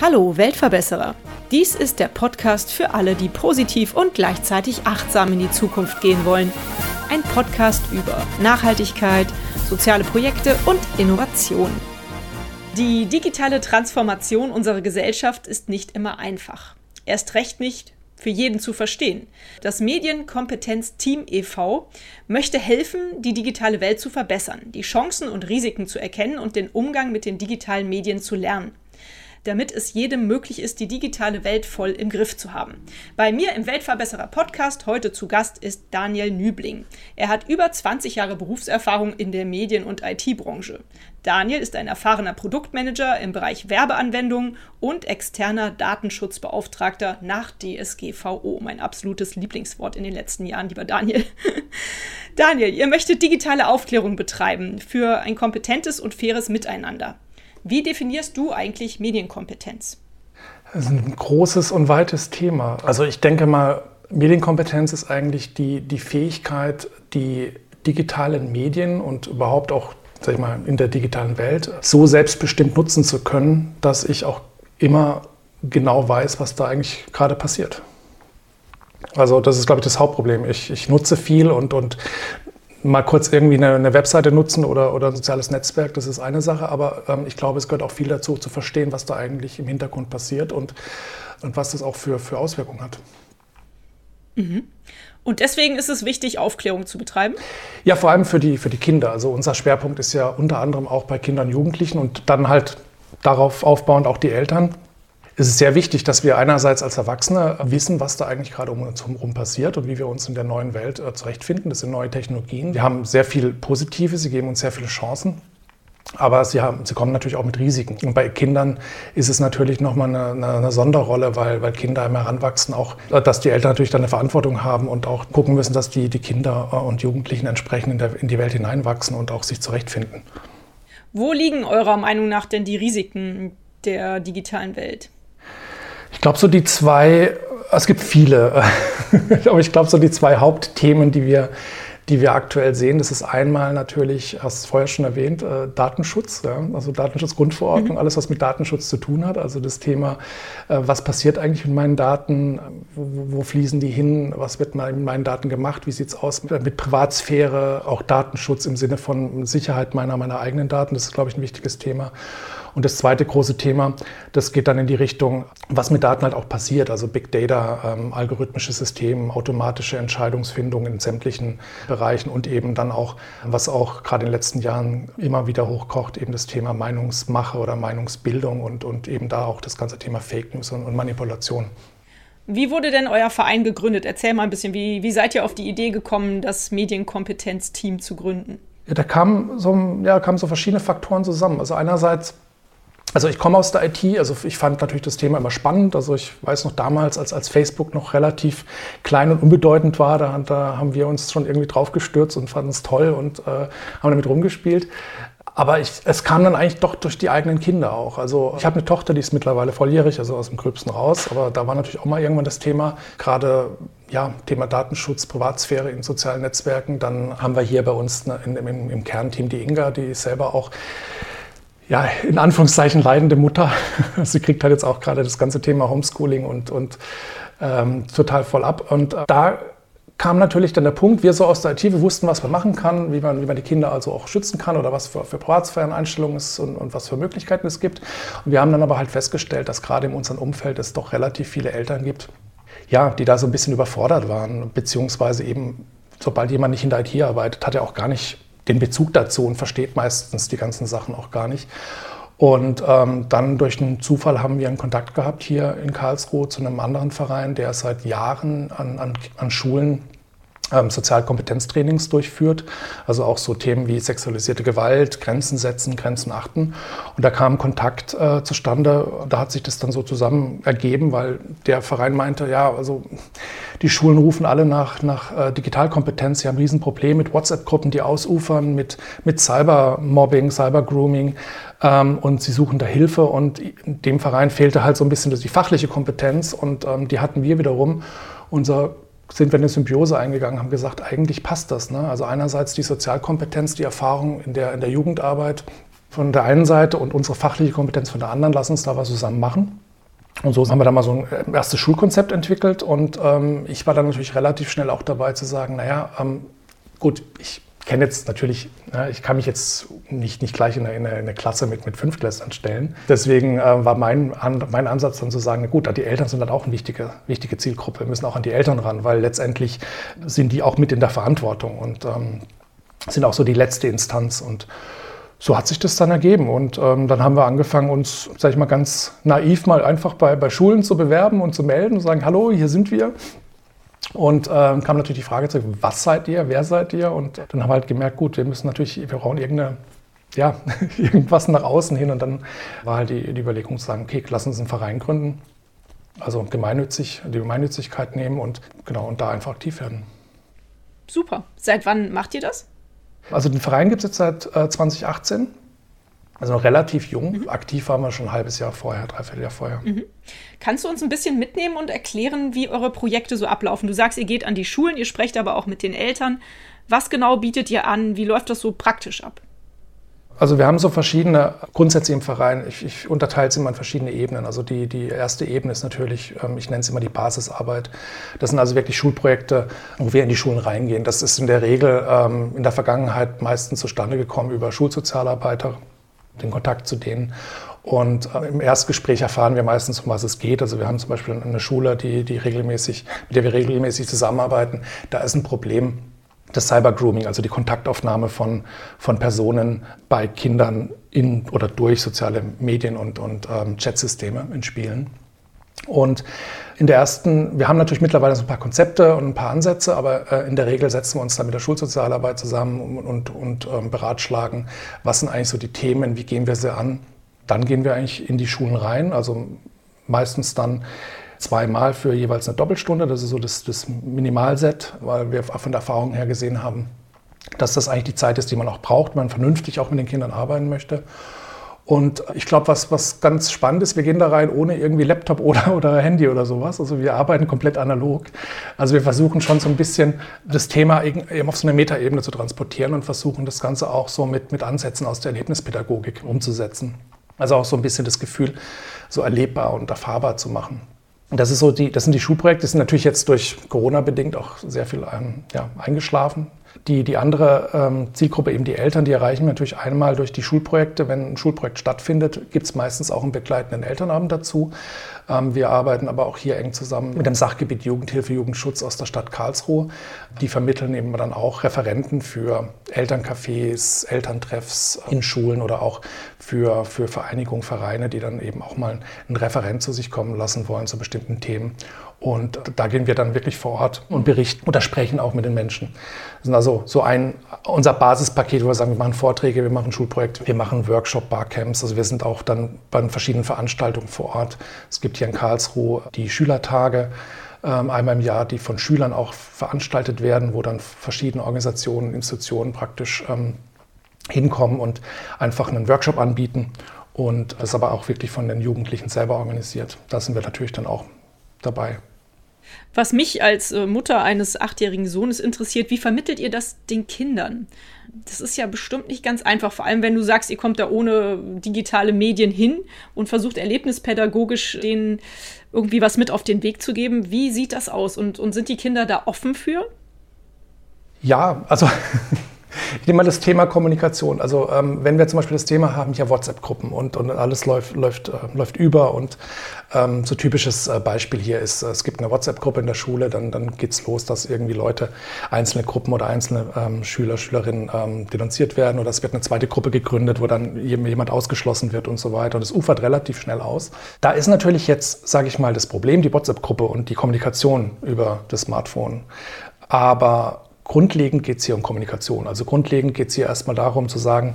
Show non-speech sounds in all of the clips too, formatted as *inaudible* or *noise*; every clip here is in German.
Hallo Weltverbesserer. Dies ist der Podcast für alle, die positiv und gleichzeitig achtsam in die Zukunft gehen wollen. Ein Podcast über Nachhaltigkeit, soziale Projekte und Innovation. Die digitale Transformation unserer Gesellschaft ist nicht immer einfach. Erst recht nicht für jeden zu verstehen. Das Medienkompetenz-Team e.V. möchte helfen, die digitale Welt zu verbessern, die Chancen und Risiken zu erkennen und den Umgang mit den digitalen Medien zu lernen damit es jedem möglich ist, die digitale Welt voll im Griff zu haben. Bei mir im Weltverbesserer Podcast heute zu Gast ist Daniel Nübling. Er hat über 20 Jahre Berufserfahrung in der Medien- und IT-Branche. Daniel ist ein erfahrener Produktmanager im Bereich Werbeanwendungen und externer Datenschutzbeauftragter nach DSGVO. Mein absolutes Lieblingswort in den letzten Jahren, lieber Daniel. *laughs* Daniel, ihr möchtet digitale Aufklärung betreiben für ein kompetentes und faires Miteinander. Wie definierst du eigentlich Medienkompetenz? Das ist ein großes und weites Thema. Also ich denke mal, Medienkompetenz ist eigentlich die, die Fähigkeit, die digitalen Medien und überhaupt auch sag ich mal, in der digitalen Welt so selbstbestimmt nutzen zu können, dass ich auch immer genau weiß, was da eigentlich gerade passiert. Also das ist, glaube ich, das Hauptproblem. Ich, ich nutze viel und, und mal kurz irgendwie eine, eine, Webseite nutzen oder, oder ein soziales Netzwerk, das ist eine Sache, aber ähm, ich glaube, es gehört auch viel dazu, zu verstehen, was da eigentlich im Hintergrund passiert und, und was das auch für, für Auswirkungen hat. Mhm. Und deswegen ist es wichtig, Aufklärung zu betreiben? Ja, vor allem für die, für die Kinder. Also unser Schwerpunkt ist ja unter anderem auch bei Kindern und Jugendlichen und dann halt darauf aufbauend auch die Eltern es ist sehr wichtig, dass wir einerseits als Erwachsene wissen, was da eigentlich gerade um uns herum passiert und wie wir uns in der neuen Welt äh, zurechtfinden. Das sind neue Technologien. Wir haben sehr viel Positive, sie geben uns sehr viele Chancen. Aber sie, haben, sie kommen natürlich auch mit Risiken. Und bei Kindern ist es natürlich nochmal eine, eine, eine Sonderrolle, weil, weil Kinder immer heranwachsen, auch dass die Eltern natürlich dann eine Verantwortung haben und auch gucken müssen, dass die, die Kinder äh, und Jugendlichen entsprechend in, der, in die Welt hineinwachsen und auch sich zurechtfinden. Wo liegen eurer Meinung nach denn die Risiken der digitalen Welt? Ich glaube, so die zwei, es gibt viele, *laughs* aber ich glaube, so die zwei Hauptthemen, die wir, die wir aktuell sehen, das ist einmal natürlich, hast du vorher schon erwähnt, äh, Datenschutz, ja? also Datenschutzgrundverordnung, mhm. alles, was mit Datenschutz zu tun hat. Also das Thema, äh, was passiert eigentlich mit meinen Daten, wo, wo fließen die hin, was wird mit meinen Daten gemacht, wie sieht es aus mit, mit, Privatsphäre, auch Datenschutz im Sinne von Sicherheit meiner, meiner eigenen Daten, das ist, glaube ich, ein wichtiges Thema. Und das zweite große Thema, das geht dann in die Richtung, was mit Daten halt auch passiert, also Big Data, ähm, algorithmische Systeme, automatische Entscheidungsfindung in sämtlichen Bereichen und eben dann auch, was auch gerade in den letzten Jahren immer wieder hochkocht, eben das Thema Meinungsmache oder Meinungsbildung und, und eben da auch das ganze Thema Fake News und, und Manipulation. Wie wurde denn euer Verein gegründet? Erzähl mal ein bisschen, wie, wie seid ihr auf die Idee gekommen, das Medienkompetenzteam zu gründen? Ja, da kamen so, ja, kamen so verschiedene Faktoren zusammen. Also einerseits also ich komme aus der IT, also ich fand natürlich das Thema immer spannend. Also ich weiß noch damals, als, als Facebook noch relativ klein und unbedeutend war, da, da haben wir uns schon irgendwie drauf gestürzt und fanden es toll und äh, haben damit rumgespielt. Aber ich, es kam dann eigentlich doch durch die eigenen Kinder auch. Also ich habe eine Tochter, die ist mittlerweile volljährig, also aus dem Gröbsten raus. Aber da war natürlich auch mal irgendwann das Thema, gerade ja, Thema Datenschutz, Privatsphäre in sozialen Netzwerken. Dann haben wir hier bei uns in, im, im Kernteam die Inga, die ist selber auch ja, in Anführungszeichen leidende Mutter. *laughs* Sie kriegt halt jetzt auch gerade das ganze Thema Homeschooling und, und ähm, total voll ab. Und äh, da kam natürlich dann der Punkt, wir so aus der IT, wir wussten, was man machen kann, wie man, wie man die Kinder also auch schützen kann oder was für, für Privatsphären-Einstellungen es und, und was für Möglichkeiten es gibt. Und wir haben dann aber halt festgestellt, dass gerade in unserem Umfeld es doch relativ viele Eltern gibt, ja, die da so ein bisschen überfordert waren, beziehungsweise eben, sobald jemand nicht in der IT arbeitet, hat er auch gar nicht den Bezug dazu und versteht meistens die ganzen Sachen auch gar nicht. Und ähm, dann durch einen Zufall haben wir einen Kontakt gehabt hier in Karlsruhe zu einem anderen Verein, der seit Jahren an, an, an Schulen ähm, Sozialkompetenztrainings durchführt, also auch so Themen wie sexualisierte Gewalt, Grenzen setzen, Grenzen achten. Und da kam Kontakt äh, zustande, da hat sich das dann so zusammen ergeben, weil der Verein meinte, ja, also die Schulen rufen alle nach, nach äh, Digitalkompetenz, sie haben ein Riesenproblem mit WhatsApp-Gruppen, die ausufern, mit, mit Cybermobbing, Cybergrooming ähm, und sie suchen da Hilfe. Und dem Verein fehlte halt so ein bisschen die fachliche Kompetenz. Und ähm, die hatten wir wiederum. Unser sind wir eine Symbiose eingegangen, haben gesagt, eigentlich passt das. Ne? Also einerseits die Sozialkompetenz, die Erfahrung in der, in der Jugendarbeit von der einen Seite und unsere fachliche Kompetenz von der anderen, lass uns da was zusammen machen. Und so haben wir dann mal so ein erstes Schulkonzept entwickelt und ähm, ich war dann natürlich relativ schnell auch dabei zu sagen, naja, ähm, gut, ich kenne jetzt natürlich, ne, ich kann mich jetzt nicht, nicht gleich in eine, in eine Klasse mit, mit Fünftklässlern stellen. Deswegen äh, war mein, an, mein Ansatz dann zu sagen, na gut, die Eltern sind dann auch eine wichtige, wichtige Zielgruppe. Wir müssen auch an die Eltern ran, weil letztendlich sind die auch mit in der Verantwortung und ähm, sind auch so die letzte Instanz. Und so hat sich das dann ergeben. Und ähm, dann haben wir angefangen, uns, sag ich mal, ganz naiv mal einfach bei, bei Schulen zu bewerben und zu melden und sagen, hallo, hier sind wir. Und äh, kam natürlich die Frage zurück, was seid ihr, wer seid ihr? Und dann haben wir halt gemerkt, gut, wir müssen natürlich, wir brauchen irgendeine, ja, *laughs* irgendwas nach außen hin. Und dann war halt die, die Überlegung zu sagen, okay, lass uns einen Verein gründen. Also gemeinnützig, die Gemeinnützigkeit nehmen und genau, und da einfach aktiv werden. Super. Seit wann macht ihr das? Also den Verein gibt es jetzt seit äh, 2018. Also noch relativ jung. Mhm. Aktiv waren wir schon ein halbes Jahr vorher, dreiviertel Jahr vorher. Mhm. Kannst du uns ein bisschen mitnehmen und erklären, wie eure Projekte so ablaufen? Du sagst, ihr geht an die Schulen, ihr sprecht aber auch mit den Eltern. Was genau bietet ihr an? Wie läuft das so praktisch ab? Also wir haben so verschiedene Grundsätze im Verein. Ich, ich unterteile es immer in verschiedene Ebenen. Also die, die erste Ebene ist natürlich, ähm, ich nenne es immer die Basisarbeit. Das sind also wirklich Schulprojekte, wo wir in die Schulen reingehen. Das ist in der Regel ähm, in der Vergangenheit meistens zustande gekommen über Schulsozialarbeiter, den Kontakt zu denen. Und äh, im Erstgespräch erfahren wir meistens, um was es geht. Also wir haben zum Beispiel eine Schule, die, die regelmäßig, mit der wir regelmäßig zusammenarbeiten. Da ist ein Problem das Cybergrooming, also die Kontaktaufnahme von, von Personen bei Kindern in oder durch soziale Medien und, und ähm, Chatsysteme in Spielen. Und in der ersten, wir haben natürlich mittlerweile so ein paar Konzepte und ein paar Ansätze, aber äh, in der Regel setzen wir uns dann mit der Schulsozialarbeit zusammen und, und, und ähm, beratschlagen, was sind eigentlich so die Themen, wie gehen wir sie an. Dann gehen wir eigentlich in die Schulen rein, also meistens dann zweimal für jeweils eine Doppelstunde. Das ist so das, das Minimalset, weil wir von der Erfahrung her gesehen haben, dass das eigentlich die Zeit ist, die man auch braucht, wenn man vernünftig auch mit den Kindern arbeiten möchte. Und ich glaube, was, was ganz spannend ist, wir gehen da rein ohne irgendwie Laptop *laughs* oder, oder Handy oder sowas. Also wir arbeiten komplett analog. Also wir versuchen schon so ein bisschen das Thema eben auf so eine Metaebene zu transportieren und versuchen das Ganze auch so mit, mit Ansätzen aus der Erlebnispädagogik umzusetzen. Also auch so ein bisschen das Gefühl, so erlebbar und erfahrbar zu machen. Das, ist so die, das sind die Schulprojekte, die sind natürlich jetzt durch Corona bedingt auch sehr viel ähm, ja, eingeschlafen. Die, die andere ähm, Zielgruppe, eben die Eltern, die erreichen wir natürlich einmal durch die Schulprojekte. Wenn ein Schulprojekt stattfindet, gibt es meistens auch einen begleitenden Elternabend dazu. Ähm, wir arbeiten aber auch hier eng zusammen mit dem Sachgebiet Jugendhilfe, Jugendschutz aus der Stadt Karlsruhe. Die vermitteln eben dann auch Referenten für Elterncafés, Elterntreffs in Schulen oder auch für, für Vereinigungen, Vereine, die dann eben auch mal einen Referent zu sich kommen lassen wollen zu bestimmten Themen. Und da gehen wir dann wirklich vor Ort und berichten oder sprechen auch mit den Menschen. Das ist also so ein, unser Basispaket, wo wir sagen, wir machen Vorträge, wir machen Schulprojekte, wir machen Workshop, Barcamps. Also wir sind auch dann bei verschiedenen Veranstaltungen vor Ort. Es gibt hier in Karlsruhe die Schülertage ähm, einmal im Jahr, die von Schülern auch veranstaltet werden, wo dann verschiedene Organisationen, Institutionen praktisch ähm, hinkommen und einfach einen Workshop anbieten. Und das ist aber auch wirklich von den Jugendlichen selber organisiert. Da sind wir natürlich dann auch dabei. Was mich als äh, Mutter eines achtjährigen Sohnes interessiert, wie vermittelt ihr das den Kindern? Das ist ja bestimmt nicht ganz einfach, vor allem wenn du sagst, ihr kommt da ohne digitale Medien hin und versucht erlebnispädagogisch denen irgendwie was mit auf den Weg zu geben. Wie sieht das aus und, und sind die Kinder da offen für? Ja, also *laughs* Ich nehme mal das Thema Kommunikation. Also ähm, wenn wir zum Beispiel das Thema haben, ja WhatsApp-Gruppen und, und alles läuft, läuft, äh, läuft über und ähm, so typisches äh, Beispiel hier ist, äh, es gibt eine WhatsApp-Gruppe in der Schule, dann, dann geht es los, dass irgendwie Leute, einzelne Gruppen oder einzelne ähm, Schüler, Schülerinnen ähm, denunziert werden oder es wird eine zweite Gruppe gegründet, wo dann jemand ausgeschlossen wird und so weiter und es ufert relativ schnell aus. Da ist natürlich jetzt, sage ich mal, das Problem die WhatsApp-Gruppe und die Kommunikation über das Smartphone. Aber grundlegend geht es hier um Kommunikation. Also grundlegend geht es hier erstmal darum zu sagen,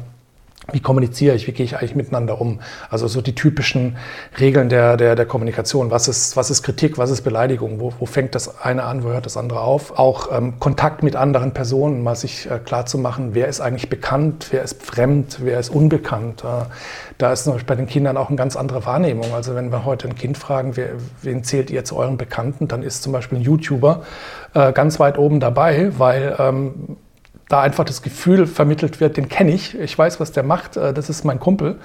wie kommuniziere ich, wie gehe ich eigentlich miteinander um. Also so die typischen Regeln der, der, der Kommunikation. Was ist, was ist Kritik, was ist Beleidigung, wo, wo fängt das eine an, wo hört das andere auf. Auch ähm, Kontakt mit anderen Personen, mal sich äh, klar zu machen, wer ist eigentlich bekannt, wer ist fremd, wer ist unbekannt. Äh, da ist natürlich bei den Kindern auch eine ganz andere Wahrnehmung. Also wenn wir heute ein Kind fragen, wer, wen zählt ihr zu euren Bekannten, dann ist zum Beispiel ein YouTuber äh, ganz weit oben dabei, weil ähm, da einfach das Gefühl vermittelt wird, den kenne ich, ich weiß, was der macht, äh, das ist mein Kumpel.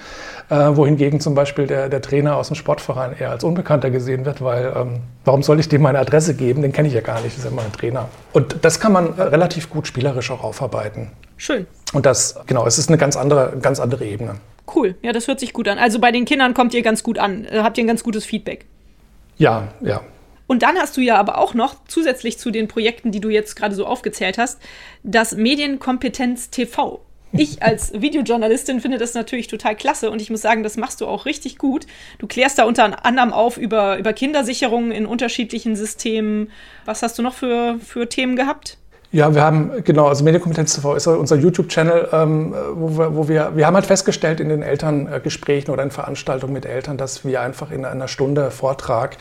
Äh, wohingegen zum Beispiel der, der Trainer aus dem Sportverein eher als Unbekannter gesehen wird, weil ähm, warum soll ich dem meine Adresse geben? Den kenne ich ja gar nicht, das ist ja mein Trainer. Und das kann man äh, relativ gut spielerisch auch aufarbeiten. Schön. Und das, genau, es ist eine ganz andere, ganz andere Ebene. Cool, ja, das hört sich gut an. Also bei den Kindern kommt ihr ganz gut an, habt ihr ein ganz gutes Feedback. Ja, ja, und dann hast du ja aber auch noch zusätzlich zu den Projekten, die du jetzt gerade so aufgezählt hast, das Medienkompetenz TV. Ich als Videojournalistin finde das natürlich total klasse und ich muss sagen, das machst du auch richtig gut. Du klärst da unter anderem auf über, über Kindersicherungen in unterschiedlichen Systemen. Was hast du noch für, für Themen gehabt? Ja, wir haben, genau, also Medienkompetenz TV ist unser YouTube-Channel, ähm, wo, wir, wo wir, wir haben halt festgestellt in den Elterngesprächen oder in Veranstaltungen mit Eltern, dass wir einfach in einer Stunde Vortrag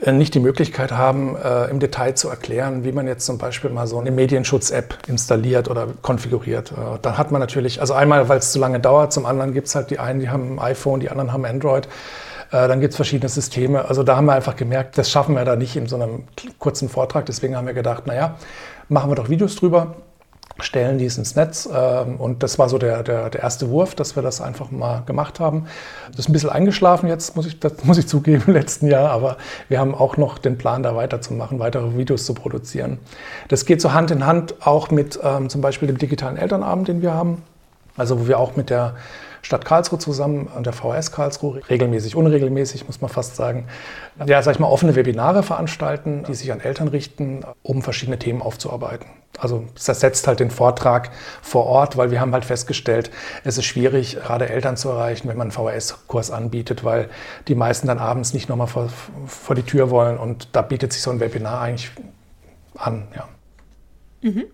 äh, nicht die Möglichkeit haben, äh, im Detail zu erklären, wie man jetzt zum Beispiel mal so eine Medienschutz-App installiert oder konfiguriert. Äh, dann hat man natürlich, also einmal, weil es zu lange dauert, zum anderen gibt es halt die einen, die haben ein iPhone, die anderen haben Android. Äh, dann gibt es verschiedene Systeme. Also da haben wir einfach gemerkt, das schaffen wir da nicht in so einem kurzen Vortrag. Deswegen haben wir gedacht, naja, machen wir doch Videos drüber, stellen dies ins Netz. Ähm, und das war so der, der, der, erste Wurf, dass wir das einfach mal gemacht haben. Das ist ein bisschen eingeschlafen jetzt, muss ich, das muss ich zugeben, *laughs* im letzten Jahr. Aber wir haben auch noch den Plan, da weiterzumachen, weitere Videos zu produzieren. Das geht so Hand in Hand auch mit ähm, zum Beispiel dem digitalen Elternabend, den wir haben. Also wo wir auch mit der Stadt Karlsruhe zusammen an der VHS Karlsruhe, regelmäßig, unregelmäßig, muss man fast sagen, ja, sag ich mal, offene Webinare veranstalten, die sich an Eltern richten, um verschiedene Themen aufzuarbeiten. Also das ersetzt halt den Vortrag vor Ort, weil wir haben halt festgestellt, es ist schwierig, gerade Eltern zu erreichen, wenn man einen VHS-Kurs anbietet, weil die meisten dann abends nicht nochmal vor, vor die Tür wollen und da bietet sich so ein Webinar eigentlich an, ja. Mhm.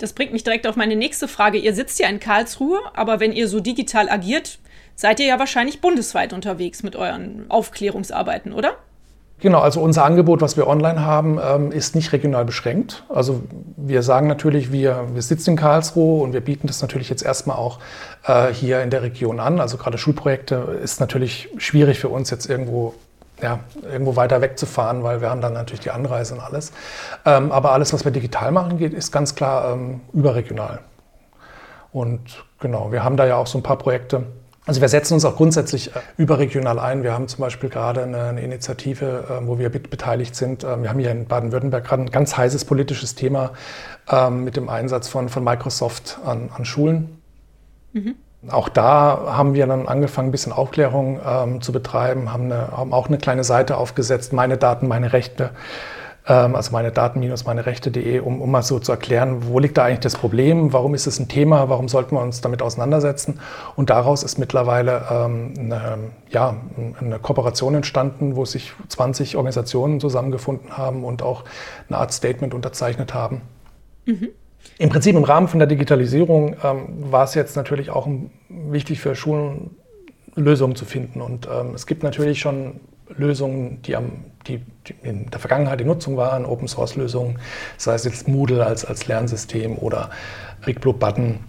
Das bringt mich direkt auf meine nächste Frage. Ihr sitzt ja in Karlsruhe, aber wenn ihr so digital agiert, seid ihr ja wahrscheinlich bundesweit unterwegs mit euren Aufklärungsarbeiten, oder? Genau, also unser Angebot, was wir online haben, ähm, ist nicht regional beschränkt. Also wir sagen natürlich, wir, wir sitzen in Karlsruhe und wir bieten das natürlich jetzt erstmal auch äh, hier in der Region an. Also gerade Schulprojekte ist natürlich schwierig für uns jetzt irgendwo ja, irgendwo weiter wegzufahren, weil wir haben dann natürlich die Anreise und alles. Ähm, aber alles, was wir digital machen geht, ist ganz klar ähm, überregional. Und genau, wir haben da ja auch so ein paar Projekte. Also wir setzen uns auch grundsätzlich äh, überregional ein. Wir haben zum Beispiel gerade eine, eine Initiative, äh, wo wir beteiligt sind. Ähm, wir haben hier in Baden-Württemberg gerade ein ganz heißes politisches Thema ähm, mit dem Einsatz von, von Microsoft an, an Schulen. Mhm. Auch da haben wir dann angefangen, ein bisschen Aufklärung ähm, zu betreiben, haben, eine, haben, auch eine kleine Seite aufgesetzt, meine Daten, meine Rechte, ähm, also meine Daten minus meine Rechte.de, um, um mal so zu erklären, wo liegt da eigentlich das Problem, warum ist es ein Thema, warum sollten wir uns damit auseinandersetzen. Und daraus ist mittlerweile ähm, eine, ja, eine Kooperation entstanden, wo sich 20 Organisationen zusammengefunden haben und auch eine Art Statement unterzeichnet haben. Mhm. Im Prinzip im Rahmen von der Digitalisierung ähm, war es jetzt natürlich auch wichtig für Schulen, Lösungen zu finden. Und ähm, es gibt natürlich schon Lösungen, die, am, die, die, in der Vergangenheit in Nutzung waren, Open Source Lösungen, sei es jetzt Moodle als, als Lernsystem oder Button.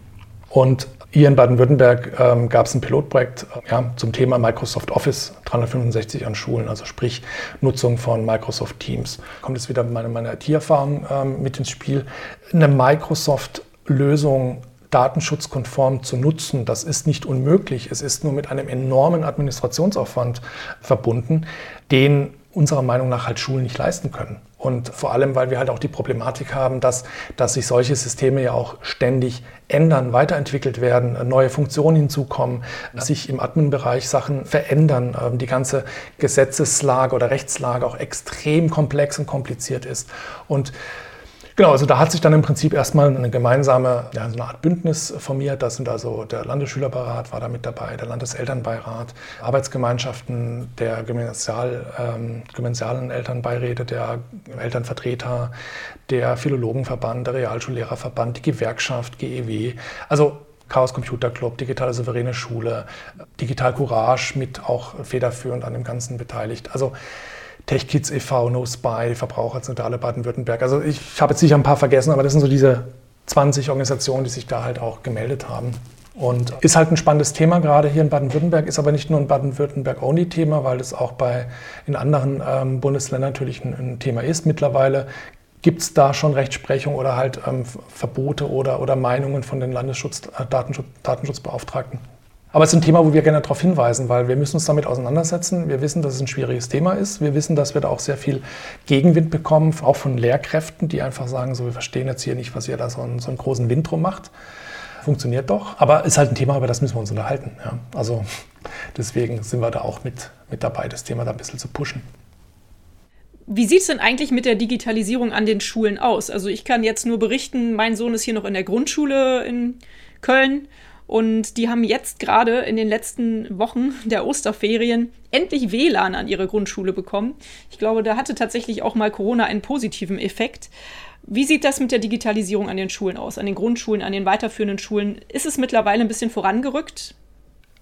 Und hier in Baden-Württemberg ähm, gab es ein Pilotprojekt äh, ja, zum Thema Microsoft Office 365 an Schulen, also sprich Nutzung von Microsoft Teams. Kommt jetzt wieder meine, meine IT-Erfahrung ähm, mit ins Spiel. Eine Microsoft-Lösung datenschutzkonform zu nutzen, das ist nicht unmöglich. Es ist nur mit einem enormen Administrationsaufwand verbunden, den unserer Meinung nach halt Schulen nicht leisten können. Und vor allem, weil wir halt auch die Problematik haben, dass, dass sich solche Systeme ja auch ständig ändern, weiterentwickelt werden, neue Funktionen hinzukommen, sich im Admin-Bereich Sachen verändern, ähm, die ganze Gesetzeslage oder Rechtslage auch extrem komplex und kompliziert ist. Und Genau, also da hat sich dann im Prinzip erstmal eine gemeinsame, ja, so eine Art Bündnis formiert. Da sind also der Landesschülerbeirat war da mit dabei, der Landeselternbeirat, Arbeitsgemeinschaften, der Gymnasial, ähm, gymnasialen Elternbeiräte, der Elternvertreter, der Philologenverband, der Realschullehrerverband, die Gewerkschaft, GEW. Also Chaos Computer Club, Digitale Souveräne Schule, Digital Courage mit auch federführend an dem Ganzen beteiligt. Also TechKids e.V., No Spy, Verbraucherzentrale Baden-Württemberg. Also ich habe jetzt sicher ein paar vergessen, aber das sind so diese 20 Organisationen, die sich da halt auch gemeldet haben. Und ist halt ein spannendes Thema gerade hier in Baden-Württemberg, ist aber nicht nur ein Baden-Württemberg-Only-Thema, weil es auch bei, in anderen ähm, Bundesländern natürlich ein, ein, Thema ist. Mittlerweile gibt es da schon Rechtsprechung oder halt ähm, Verbote oder, oder Meinungen von den Landesschutz, äh, Datenschutz, Datenschutzbeauftragten. Aber es ist ein Thema, wo wir gerne darauf hinweisen, weil wir müssen uns damit auseinandersetzen. Wir wissen, dass es ein schwieriges Thema ist. Wir wissen, dass wir da auch sehr viel Gegenwind bekommen, auch von Lehrkräften, die einfach sagen, so wir verstehen jetzt hier nicht, was ihr da so einen, so einen großen Wind drum macht. Funktioniert doch, aber ist halt ein Thema, über das müssen wir uns unterhalten. Ja. Also deswegen sind wir da auch mit, mit dabei, das Thema da ein bisschen zu pushen. Wie sieht es denn eigentlich mit der Digitalisierung an den Schulen aus? Also ich kann jetzt nur berichten, mein Sohn ist hier noch in der Grundschule in Köln und die haben jetzt gerade in den letzten Wochen der Osterferien endlich WLAN an ihre Grundschule bekommen. Ich glaube, da hatte tatsächlich auch mal Corona einen positiven Effekt. Wie sieht das mit der Digitalisierung an den Schulen aus, an den Grundschulen, an den weiterführenden Schulen? Ist es mittlerweile ein bisschen vorangerückt?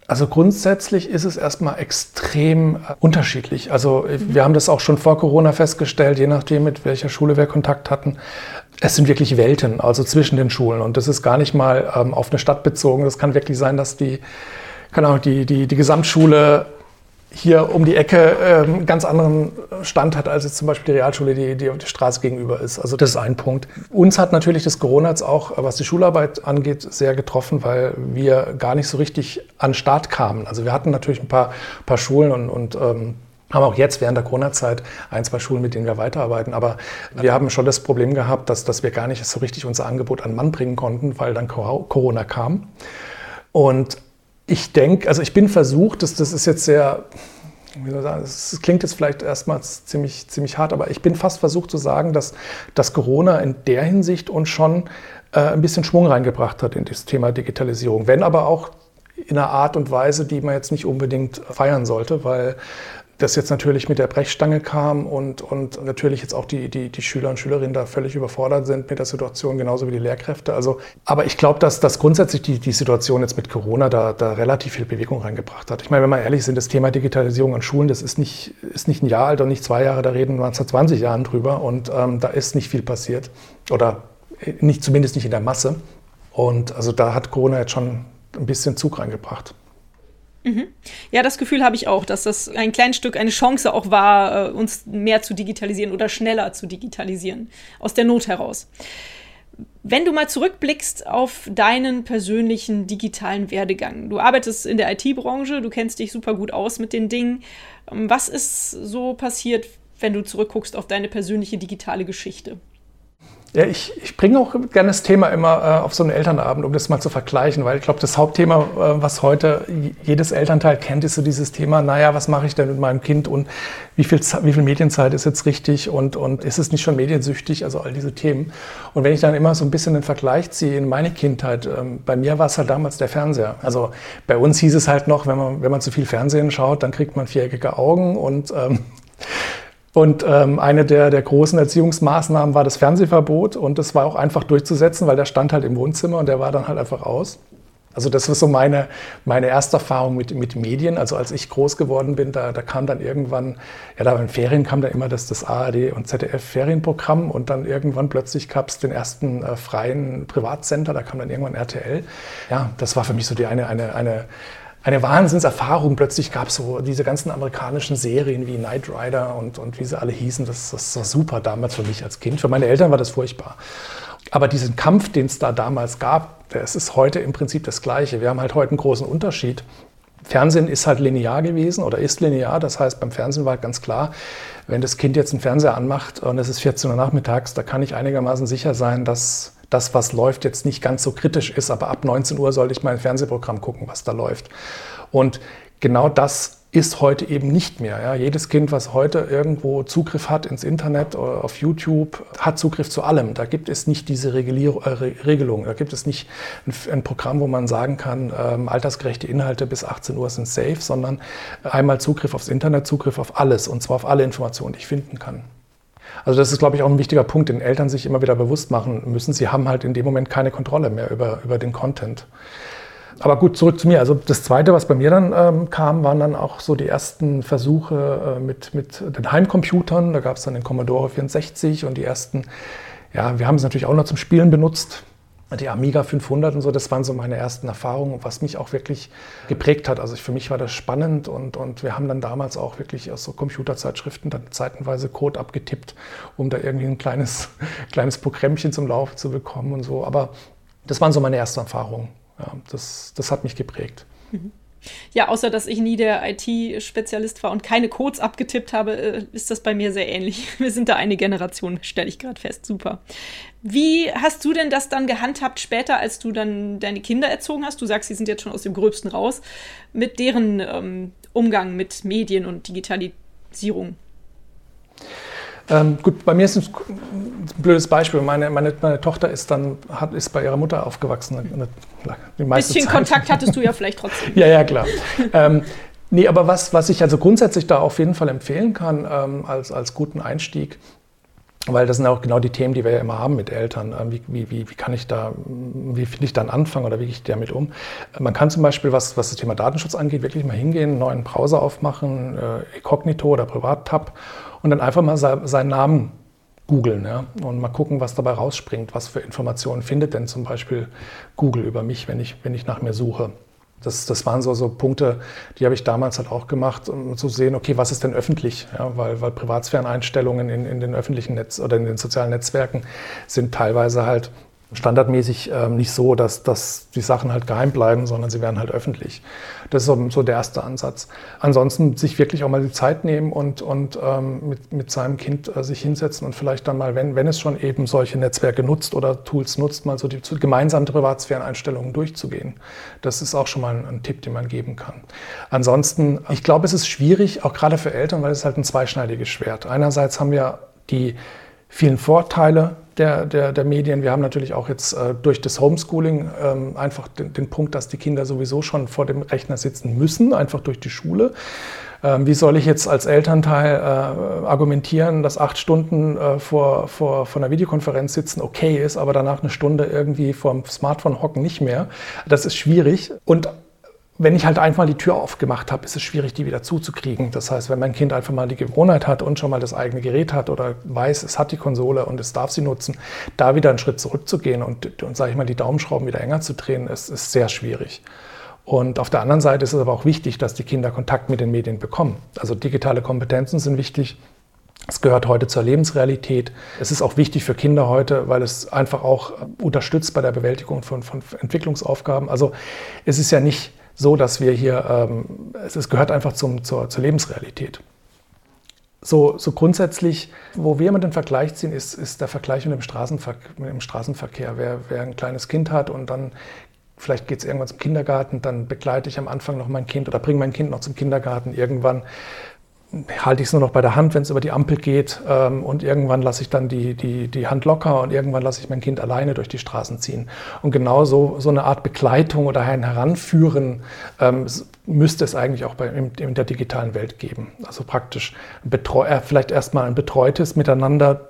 Also grundsätzlich ist es erstmal extrem äh, unterschiedlich. Also mhm. wir haben das auch schon vor Corona festgestellt, je nachdem, mit welcher Schule wir Kontakt hatten. Es sind wirklich Welten, also zwischen den Schulen. Und das ist gar nicht mal ähm, auf eine Stadt bezogen. Das kann wirklich sein, dass die, keine Ahnung, die, die, die Gesamtschule hier um die Ecke ähm, ganz anderen Stand hat, als jetzt zum Beispiel die Realschule, die, die auf der Straße gegenüber ist. Also das ist ein Punkt. Uns hat natürlich das Corona jetzt auch, was die Schularbeit angeht, sehr getroffen, weil wir gar nicht so richtig an Start kamen. Also wir hatten natürlich ein paar, paar Schulen und, und ähm, haben auch jetzt während der Corona-Zeit ein, zwei Schulen, mit denen wir weiterarbeiten. Aber wir haben schon das Problem gehabt, dass, dass wir gar nicht so richtig unser Angebot an Mann bringen konnten, weil dann Corona kam. Und ich denke, also ich bin versucht, das, das ist jetzt sehr, wie soll ich sagen, es klingt jetzt vielleicht erstmal ziemlich, ziemlich hart, aber ich bin fast versucht zu sagen, dass, dass Corona in der Hinsicht uns schon äh, ein bisschen Schwung reingebracht hat in das Thema Digitalisierung. Wenn aber auch in einer Art und Weise, die man jetzt nicht unbedingt feiern sollte, weil das jetzt natürlich mit der Brechstange kam und, und natürlich jetzt auch die, die, die Schüler und Schülerinnen da völlig überfordert sind mit der Situation, genauso wie die Lehrkräfte. Also, aber ich glaube, dass, dass grundsätzlich die, die Situation jetzt mit Corona da, da relativ viel Bewegung reingebracht hat. Ich meine, wenn wir ehrlich sind, das Thema Digitalisierung an Schulen, das ist nicht, ist nicht ein Jahr alt und nicht zwei Jahre, da reden wir seit 20 Jahren drüber und ähm, da ist nicht viel passiert oder nicht, zumindest nicht in der Masse. Und also da hat Corona jetzt schon ein bisschen Zug reingebracht. Mhm. Ja, das Gefühl habe ich auch, dass das ein kleines Stück eine Chance auch war, äh, uns mehr zu digitalisieren oder schneller zu digitalisieren, aus der Not heraus. Wenn du mal zurückblickst auf deinen persönlichen digitalen Werdegang, du arbeitest in der IT-Branche, du kennst dich super gut aus mit den Dingen. Ähm, was ist so passiert, wenn du zurückguckst auf deine persönliche digitale Geschichte? Ja, ich, ich bringe auch gerne das Thema immer äh, auf so einen Elternabend, um das mal zu vergleichen, weil ich glaube, das Hauptthema, äh, was heute jedes Elternteil kennt, ist so dieses Thema, naja, was mache ich denn mit meinem Kind und wie viel, wie viel Medienzeit ist jetzt richtig und, und ist es nicht schon mediensüchtig, also all diese Themen. Und wenn ich dann immer so ein bisschen den Vergleich ziehe in meine Kindheit, ähm, bei mir war es halt damals der Fernseher. Also bei uns hieß es halt noch, wenn man, wenn man zu viel Fernsehen schaut, dann kriegt man viereckige Augen und ähm, und ähm, eine der, der großen Erziehungsmaßnahmen war das Fernsehverbot und das war auch einfach durchzusetzen, weil der stand halt im Wohnzimmer und der war dann halt einfach aus. Also das ist so meine, meine erste Erfahrung mit, mit Medien. Also als ich groß geworden bin, da, da kam dann irgendwann, ja da in Ferien kam dann immer das, das ARD und ZDF Ferienprogramm und dann irgendwann plötzlich gab es den ersten äh, freien Privatsender, da kam dann irgendwann RTL. Ja, das war für mich so die eine, eine, eine eine Wahnsinnserfahrung. Plötzlich gab es so diese ganzen amerikanischen Serien wie Knight Rider und, und wie sie alle hießen. Das, das war super damals für mich als Kind. Für meine Eltern war das furchtbar. Aber diesen Kampf, den es da damals gab, das ist heute im Prinzip das Gleiche. Wir haben halt heute einen großen Unterschied. Fernsehen ist halt linear gewesen oder ist linear. Das heißt, beim Fernsehen war ganz klar, wenn das Kind jetzt einen Fernseher anmacht und es ist 14 Uhr nachmittags, da kann ich einigermaßen sicher sein, dass das, was läuft, jetzt nicht ganz so kritisch ist, aber ab 19 Uhr sollte ich mein Fernsehprogramm gucken, was da läuft. Und genau das ist heute eben nicht mehr. Ja. Jedes Kind, was heute irgendwo Zugriff hat ins Internet oder auf YouTube, hat Zugriff zu allem. Da gibt es nicht diese äh, Regelung. Da gibt es nicht ein, ein Programm, wo man sagen kann, ähm, altersgerechte Inhalte bis 18 Uhr sind safe, sondern einmal Zugriff aufs Internet, Zugriff auf alles und zwar auf alle Informationen, die ich finden kann. Also das ist, glaube ich, auch ein wichtiger Punkt, den Eltern sich immer wieder bewusst machen müssen. Sie haben halt in dem Moment keine Kontrolle mehr über, über den Content. aber gut, zurück zu mir. Also das Zweite, was bei mir dann ähm, kam, waren dann auch so die ersten Versuche äh, mit, mit den Heimcomputern. Da gab es dann den Commodore 64 und die ersten, ja, wir haben es natürlich auch noch zum Spielen benutzt. Die Amiga 500 und so, das waren so meine ersten Erfahrungen, was mich auch wirklich geprägt hat. Also für mich war das spannend und, und wir haben dann damals auch wirklich aus so Computerzeitschriften dann zeitenweise Code abgetippt, um da irgendwie ein kleines, *laughs* kleines Programmchen zum Laufen zu bekommen und so. Aber das waren so meine ersten Erfahrungen ja, das, das hat mich geprägt. Mhm. Ja, außer dass ich nie der IT-Spezialist war und keine Codes abgetippt habe, äh, ist das bei mir sehr ähnlich. *laughs* Wir sind da eine Generation, stelle ich gerade fest. Super. Wie hast du denn das dann gehandhabt später, als du dann deine Kinder erzogen hast? Du sagst, sie sind jetzt schon aus dem Gröbsten raus, mit deren ähm, Umgang mit Medien und Digitalisierung. Ähm, gut, bei mir ist es ein blödes Beispiel. Meine, meine, meine Tochter ist dann hat, ist bei ihrer Mutter aufgewachsen. Ein bisschen Zeit. Kontakt *laughs* hattest du ja vielleicht trotzdem. ja, ja, klar. ähm, nee, aber was, was ich also grundsätzlich da auf jeden Fall empfehlen kann ähm, als, als guten Einstieg, weil das sind auch genau die Themen, die wir ja immer haben mit Eltern. Ähm, wie, wie, wie, kann ich da, wie finde ich da einen Anfang oder wie gehe ich damit um? Man kann zum Beispiel, was, was das Thema Datenschutz angeht, wirklich mal hingehen, einen neuen Browser aufmachen, äh, Incognito oder Privat-Tab und dann einfach mal seinen Namen googeln ja, und mal gucken, was dabei rausspringt. Was für Informationen findet denn zum Beispiel Google über mich, wenn ich, wenn ich nach mir suche. Das, das waren so, so Punkte, die habe ich damals halt auch gemacht, um zu sehen, okay, was ist denn öffentlich? Ja, weil, weil Privatsphäreneinstellungen in, in den öffentlichen Netz oder in den sozialen Netzwerken sind teilweise halt standardmäßig ähm, nicht so, dass, dass die Sachen halt geheim bleiben, sondern sie werden halt öffentlich. Das ist so, so der erste Ansatz. Ansonsten sich wirklich auch mal die Zeit nehmen und, und ähm, mit, mit seinem Kind äh, sich hinsetzen und vielleicht dann mal, wenn, wenn es schon eben solche Netzwerke nutzt oder Tools nutzt, mal so die gemeinsamen Privatsphäreneinstellungen durchzugehen. Das ist auch schon mal ein, ein Tipp, den man geben kann. Ansonsten, ich glaube, es ist schwierig, auch gerade für Eltern, weil es halt ein zweischneidiges Schwert. Einerseits haben wir die vielen Vorteile der, der, der Medien. Wir haben natürlich auch jetzt äh, durch das Homeschooling ähm, einfach den, den, Punkt, dass die Kinder sowieso schon vor dem Rechner sitzen müssen, einfach durch die Schule. Ähm, wie soll ich jetzt als Elternteil äh, argumentieren, dass acht Stunden äh, vor, vor, vor einer Videokonferenz sitzen okay ist, aber danach eine Stunde irgendwie vor dem Smartphone hocken nicht mehr? Das ist schwierig. Und wenn ich halt einfach mal die Tür aufgemacht habe, ist es schwierig, die wieder zuzukriegen. Das heißt, wenn mein Kind einfach mal die Gewohnheit hat und schon mal das eigene Gerät hat oder weiß, es hat die Konsole und es darf sie nutzen, da wieder einen Schritt zurückzugehen und, und sage ich mal, die Daumenschrauben wieder enger zu drehen, ist, ist sehr schwierig. Und auf der anderen Seite ist es aber auch wichtig, dass die Kinder Kontakt mit den Medien bekommen. Also digitale Kompetenzen sind wichtig. Es gehört heute zur Lebensrealität. Es ist auch wichtig für Kinder heute, weil es einfach auch unterstützt bei der Bewältigung von, von Entwicklungsaufgaben. Also es ist ja nicht so, dass wir hier, ähm, es, gehört einfach zum, zur, zur Lebensrealität. So, so, grundsätzlich, wo wir immer den Vergleich ziehen, ist, ist der Vergleich mit dem, Straßenver mit dem Straßenverkehr. Wer, wer, ein kleines Kind hat und dann vielleicht geht es irgendwann zum Kindergarten, dann begleite ich am Anfang noch mein Kind oder bringe mein Kind noch zum Kindergarten. Irgendwann halte ich es nur noch bei der Hand, wenn es über die Ampel geht. Ähm, und irgendwann lasse ich dann die, die, die Hand locker und irgendwann lasse ich mein Kind alleine durch die Straßen ziehen. Und genau so, so eine Art Begleitung oder ein Heranführen ähm, müsste es eigentlich auch bei, in, in, der digitalen Welt geben. Also praktisch betreu, äh, vielleicht erstmal ein betreutes Miteinander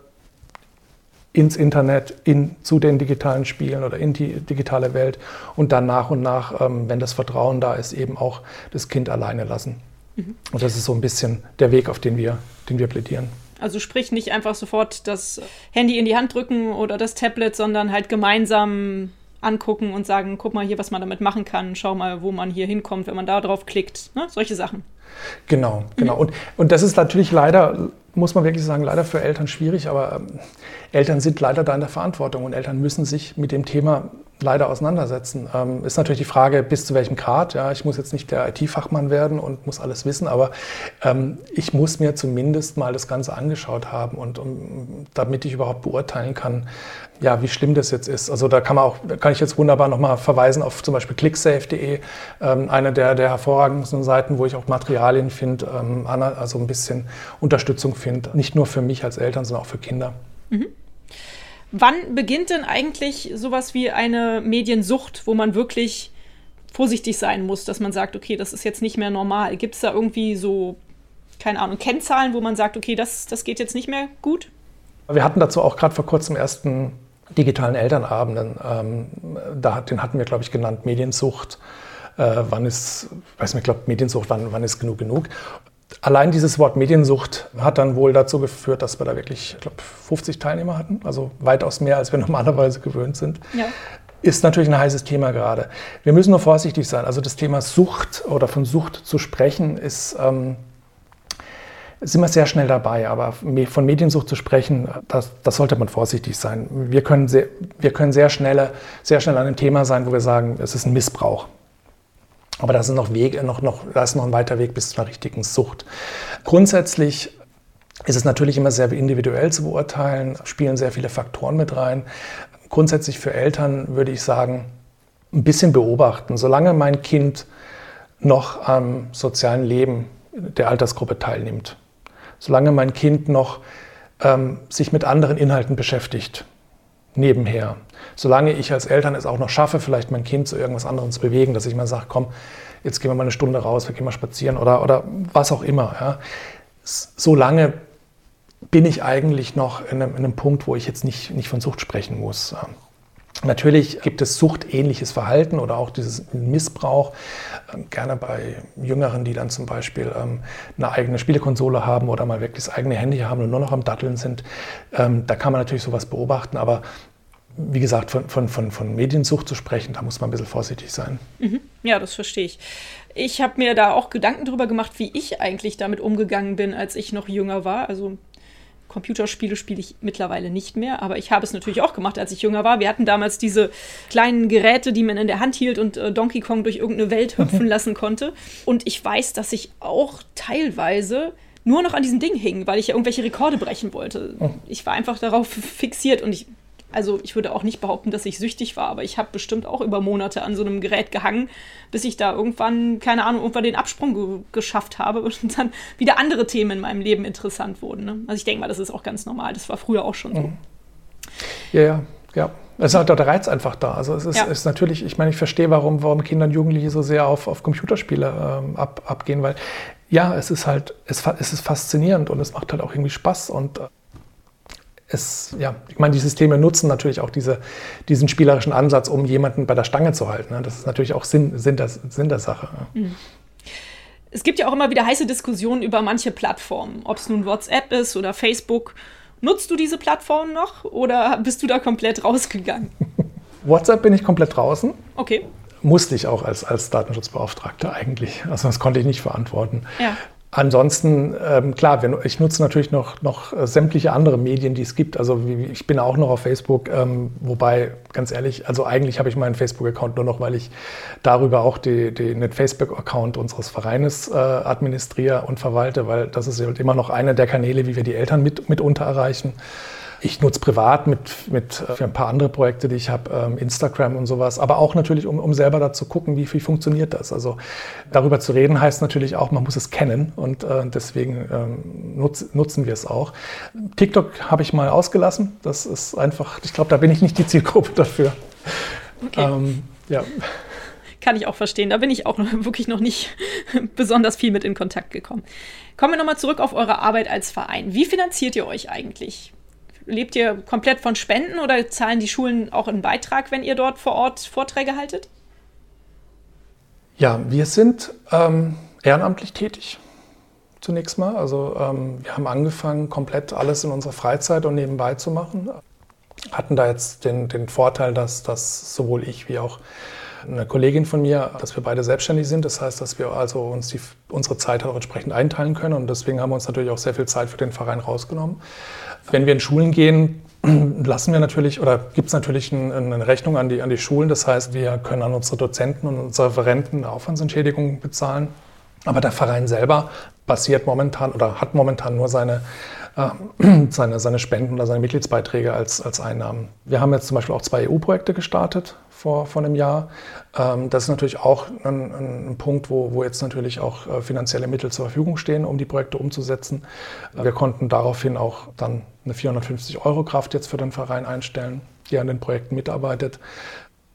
ins Internet, in, zu den digitalen Spielen oder in die digitale Welt und dann nach und nach, ähm, wenn das Vertrauen da ist, eben auch das Kind alleine lassen. Mhm. Und das ist so ein bisschen der Weg, auf den wir, den wir plädieren. Also sprich nicht einfach sofort das Handy in die Hand drücken oder das Tablet, sondern halt gemeinsam angucken und sagen, guck mal hier, was man damit machen kann, schau mal, wo man hier hinkommt, wenn man da drauf klickt. Ne? Solche Sachen. Genau, genau. Mhm. Und, und das ist natürlich leider, muss man wirklich sagen, leider für Eltern schwierig, aber ähm, Eltern sind leider da in der Verantwortung und Eltern müssen sich mit dem Thema leider auseinandersetzen. Ähm, ist natürlich die Frage, bis zu welchem Grad. Ja, ich muss jetzt nicht der IT-Fachmann werden und muss alles wissen, aber ähm, ich muss mir zumindest mal das Ganze angeschaut haben und um, damit ich überhaupt beurteilen kann, ja, wie schlimm das jetzt ist. Also da kann man auch, kann ich jetzt wunderbar nochmal verweisen auf zum Beispiel clicksafe.de, ähm, eine der, der hervorragendsten Seiten, wo ich auch Materialien finde, ähm, also ein bisschen Unterstützung finde, nicht nur für mich als Eltern, sondern auch für Kinder. Mhm. Wann beginnt denn eigentlich sowas wie eine Mediensucht, wo man wirklich vorsichtig sein muss, dass man sagt, okay, das ist jetzt nicht mehr normal? Gibt es da irgendwie so, keine Ahnung, Kennzahlen, wo man sagt, okay, das, das geht jetzt nicht mehr gut? Wir hatten dazu auch gerade vor kurzem ersten digitalen Elternabenden. Ähm, da, den hatten wir, glaube ich, genannt Mediensucht. Äh, wann ist, weiß nicht, ich glaube, Mediensucht, wann, wann ist genug genug? Allein dieses Wort Mediensucht hat dann wohl dazu geführt, dass wir da wirklich, ich glaube, 50 Teilnehmer hatten, also weitaus mehr, als wir *laughs* normalerweise gewöhnt sind. Ja. Ist natürlich ein heißes Thema gerade. Wir müssen nur vorsichtig sein. Also das Thema Sucht oder von Sucht zu sprechen ist, ähm, sind wir sehr schnell dabei. Aber von Mediensucht zu sprechen, das, das sollte man vorsichtig sein. Wir können, sehr, wir können sehr, schnell, sehr schnell an einem Thema sein, wo wir sagen, es ist ein Missbrauch. Aber da ist noch, Weg, noch, noch, da ist noch ein weiter Weg bis zu einer richtigen Sucht. Grundsätzlich ist es natürlich immer sehr individuell zu beurteilen, spielen sehr viele Faktoren mit rein. Grundsätzlich für Eltern würde ich sagen, ein bisschen beobachten. Solange mein Kind noch am sozialen Leben der Altersgruppe teilnimmt, solange mein Kind noch ähm, sich mit anderen Inhalten beschäftigt, nebenher. Solange ich als Eltern es auch noch schaffe, vielleicht mein Kind zu irgendwas anderem zu bewegen, dass ich mal sage, komm, jetzt gehen wir mal eine Stunde raus, wir gehen mal spazieren oder, oder was auch immer. Ja. Solange bin ich eigentlich noch in einem, in einem, Punkt, wo ich jetzt nicht, nicht von Sucht sprechen muss. Natürlich gibt es suchtähnliches Verhalten oder auch dieses Missbrauch, ähm, gerne bei Jüngeren, die dann zum Beispiel ähm, eine eigene Spielekonsole haben oder mal wirklich das eigene Handy haben und nur noch am Datteln sind. Ähm, da kann man natürlich sowas beobachten, aber wie gesagt, von, von, von, von Mediensucht zu sprechen, da muss man ein bisschen vorsichtig sein. Mhm. Ja, das verstehe ich. Ich habe mir da auch Gedanken darüber gemacht, wie ich eigentlich damit umgegangen bin, als ich noch jünger war. Also Computerspiele spiele ich mittlerweile nicht mehr, aber ich habe es natürlich auch gemacht, als ich jünger war. Wir hatten damals diese kleinen Geräte, die man in der Hand hielt und äh, Donkey Kong durch irgendeine Welt hüpfen lassen konnte. Und ich weiß, dass ich auch teilweise nur noch an diesem Ding hing, weil ich ja irgendwelche Rekorde brechen wollte. Oh. Ich war einfach darauf fixiert und ich also ich würde auch nicht behaupten, dass ich süchtig war, aber ich habe bestimmt auch über Monate an so einem Gerät gehangen, bis ich da irgendwann, keine Ahnung, irgendwann den Absprung ge geschafft habe *laughs* und dann wieder andere Themen in meinem Leben interessant wurden. Ne? Also ich denke mal, das ist auch ganz normal. Das war früher auch schon so. Mhm. Ja, ja, ja. Es ist halt der Reiz einfach da. Also es ist, ja. ist, natürlich, ich meine, ich verstehe, warum, warum Kinder und Jugendliche so sehr auf, auf Computerspiele ähm, ab, abgehen, weil ja, es ist halt, es, es ist faszinierend und es macht halt auch irgendwie Spaß und äh, es, ja, ich meine, die Systeme nutzen natürlich auch diese, diesen spielerischen Ansatz, um jemanden bei der Stange zu halten. Ne? Das ist natürlich auch Sinn, Sinn, der, Sinn der Sache. Mhm. Es gibt ja auch immer wieder heiße Diskussionen über manche Plattformen, ob es nun WhatsApp ist oder Facebook. Nutzt du diese Plattformen noch oder bist du da komplett rausgegangen? *laughs* WhatsApp bin ich komplett draußen. Okay. Musste ich auch als, als Datenschutzbeauftragter eigentlich. Also das konnte ich nicht verantworten. Ja. Ansonsten, ähm, klar, ich nutze natürlich noch, noch äh, sämtliche andere Medien, die es gibt. Also ich bin auch noch auf Facebook, ähm, wobei, ganz ehrlich, also eigentlich habe ich meinen Facebook-Account nur noch, weil ich darüber auch die, die, den Facebook-Account unseres Vereines äh, administriere und verwalte, weil das ist halt immer noch einer der Kanäle, wie wir die Eltern mit, mitunter erreichen. Ich nutze privat mit, mit äh, für ein paar andere Projekte, die ich habe, ähm, Instagram und sowas, aber auch natürlich, um, um selber da zu gucken, wie, wie funktioniert das. Also darüber zu reden heißt natürlich auch, man muss es kennen und äh, deswegen ähm, nutz, nutzen wir es auch. TikTok habe ich mal ausgelassen. Das ist einfach, ich glaube, da bin ich nicht die Zielgruppe dafür. Okay. Ähm, ja kann ich auch verstehen. Da bin ich auch noch, wirklich noch nicht *laughs* besonders viel mit in Kontakt gekommen. Kommen wir nochmal zurück auf eure Arbeit als Verein. Wie finanziert ihr euch eigentlich? Lebt ihr komplett von Spenden oder zahlen die Schulen auch einen Beitrag, wenn ihr dort vor Ort Vorträge haltet? Ja, wir sind ähm, ehrenamtlich tätig zunächst mal. Also ähm, wir haben angefangen, komplett alles in unserer Freizeit und nebenbei zu machen. Hatten da jetzt den, den Vorteil, dass, dass sowohl ich wie auch eine Kollegin von mir, dass wir beide selbstständig sind. Das heißt, dass wir also uns die, unsere Zeit auch entsprechend einteilen können. Und deswegen haben wir uns natürlich auch sehr viel Zeit für den Verein rausgenommen. Wenn wir in Schulen gehen, *clears throat* lassen wir natürlich oder gibt es natürlich ein, eine Rechnung an die, an die Schulen. Das heißt, wir können an unsere Dozenten und unsere Referenten eine Aufwandsentschädigung bezahlen. Aber der Verein selber basiert momentan oder hat momentan nur seine, äh, *clears throat* seine, seine Spenden oder seine Mitgliedsbeiträge als, als Einnahmen. Wir haben jetzt zum Beispiel auch zwei EU-Projekte gestartet vor, vor einem Jahr. Ähm, das ist natürlich auch ein, ein Punkt, wo, wo jetzt natürlich auch äh, finanzielle Mittel zur Verfügung stehen, um die Projekte umzusetzen. Wir konnten daraufhin auch dann eine 450 Euro Kraft jetzt für den Verein einstellen, die an den Projekten mitarbeitet.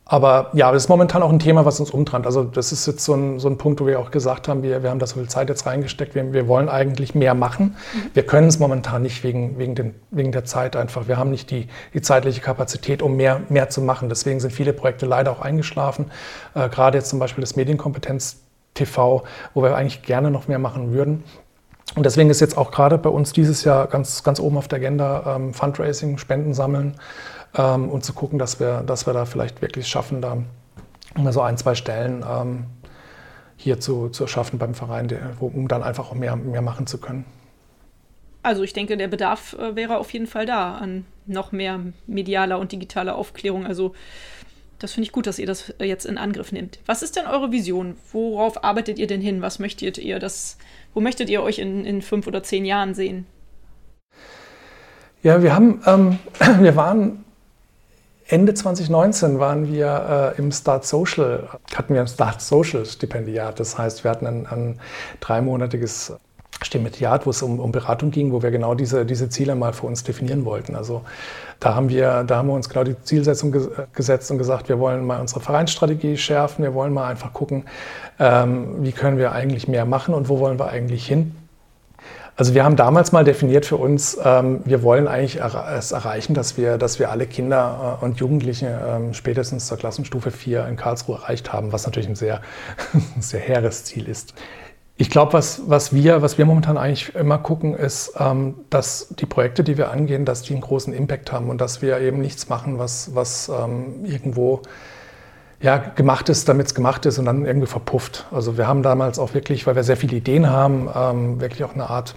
Aber ja, das ist momentan auch ein Thema, was uns umtreibt. Also das ist jetzt so ein, so ein Punkt, wo wir auch gesagt haben, wir, wir haben da so viel Zeit jetzt reingesteckt, wir, wir wollen eigentlich mehr machen. Mhm. Wir können es momentan nicht wegen, wegen, den, wegen der Zeit einfach. Wir haben nicht die, die zeitliche Kapazität, um mehr, mehr zu machen. Deswegen sind viele Projekte leider auch eingeschlafen. Äh, gerade jetzt zum Beispiel das Medienkompetenz TV, wo wir eigentlich gerne noch mehr machen würden. Und deswegen ist jetzt auch gerade bei uns dieses Jahr ganz, ganz oben auf der Agenda ähm, Fundraising, Spenden sammeln ähm, und zu gucken, dass wir, dass wir da vielleicht wirklich schaffen, da so ein, zwei Stellen ähm, hier zu, zu schaffen beim Verein, der, um dann einfach auch mehr, mehr machen zu können. Also ich denke, der Bedarf äh, wäre auf jeden Fall da an noch mehr medialer und digitaler Aufklärung. Also das finde ich gut, dass ihr das jetzt in Angriff nehmt. Was ist denn eure Vision? Worauf arbeitet ihr denn hin? Was möchtet ihr, das, wo möchtet ihr euch in, in fünf oder zehn Jahren sehen? Ja, wir haben, ähm, *clears throat* wir waren Ende 2019 waren wir äh, im Start Social, hatten wir ein Start Social Stipendiat. Das heißt, wir hatten ein, ein dreimonatiges Stipendiat, wo es um, um, Beratung ging, wo wir genau diese, diese Ziele mal für uns definieren wollten. Also da haben wir, da haben wir uns genau die Zielsetzung ge gesetzt und gesagt, wir wollen mal unsere Vereinsstrategie schärfen, wir wollen mal einfach gucken, ähm, wie können wir eigentlich mehr machen und wo wollen wir eigentlich hin. Also wir haben damals mal definiert für uns, ähm, wir wollen eigentlich es erreichen, dass wir, dass wir alle Kinder äh, und Jugendliche ähm, spätestens zur Klassenstufe 4 in Karlsruhe erreicht haben, was natürlich ein sehr, *laughs* sehr hehres Ziel ist. Ich glaube, was, was, wir, was wir momentan eigentlich immer gucken, ist, ähm, dass die Projekte, die wir angehen, dass die einen großen Impact haben und dass wir eben nichts machen, was, was ähm, irgendwo ja, gemacht ist, damit es gemacht ist und dann irgendwie verpufft. Also wir haben damals auch wirklich, weil wir sehr viele Ideen haben, ähm, wirklich auch eine Art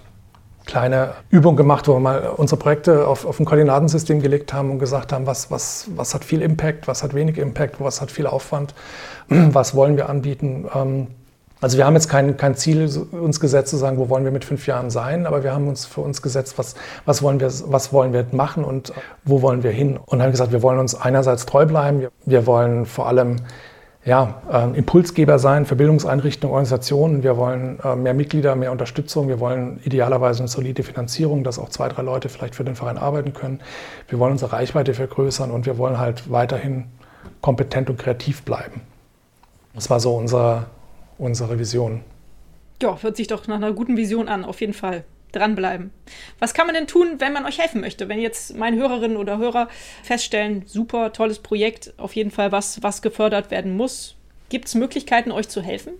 kleine Übung gemacht, wo wir mal unsere Projekte auf, auf ein Koordinatensystem gelegt haben und gesagt haben, was, was, was hat viel Impact, was hat wenig Impact, was hat viel Aufwand, *clears throat* was wollen wir anbieten. Ähm, also wir haben jetzt kein, kein Ziel uns gesetzt zu sagen, wo wollen wir mit fünf Jahren sein, aber wir haben uns für uns gesetzt, was, was, wollen, wir, was wollen wir machen und wo wollen wir hin. Und haben gesagt, wir wollen uns einerseits treu bleiben, wir, wir wollen vor allem ja, äh, Impulsgeber sein für Bildungseinrichtungen, Organisationen. Wir wollen äh, mehr Mitglieder, mehr Unterstützung. Wir wollen idealerweise eine solide Finanzierung, dass auch zwei, drei Leute vielleicht für den Verein arbeiten können. Wir wollen unsere Reichweite vergrößern und wir wollen halt weiterhin kompetent und kreativ bleiben. Das war so unser, unsere Vision. Ja, hört sich doch nach einer guten Vision an, auf jeden Fall dranbleiben. Was kann man denn tun, wenn man euch helfen möchte? Wenn jetzt meine Hörerinnen oder Hörer feststellen, super, tolles Projekt, auf jeden Fall was, was gefördert werden muss. Gibt es Möglichkeiten, euch zu helfen?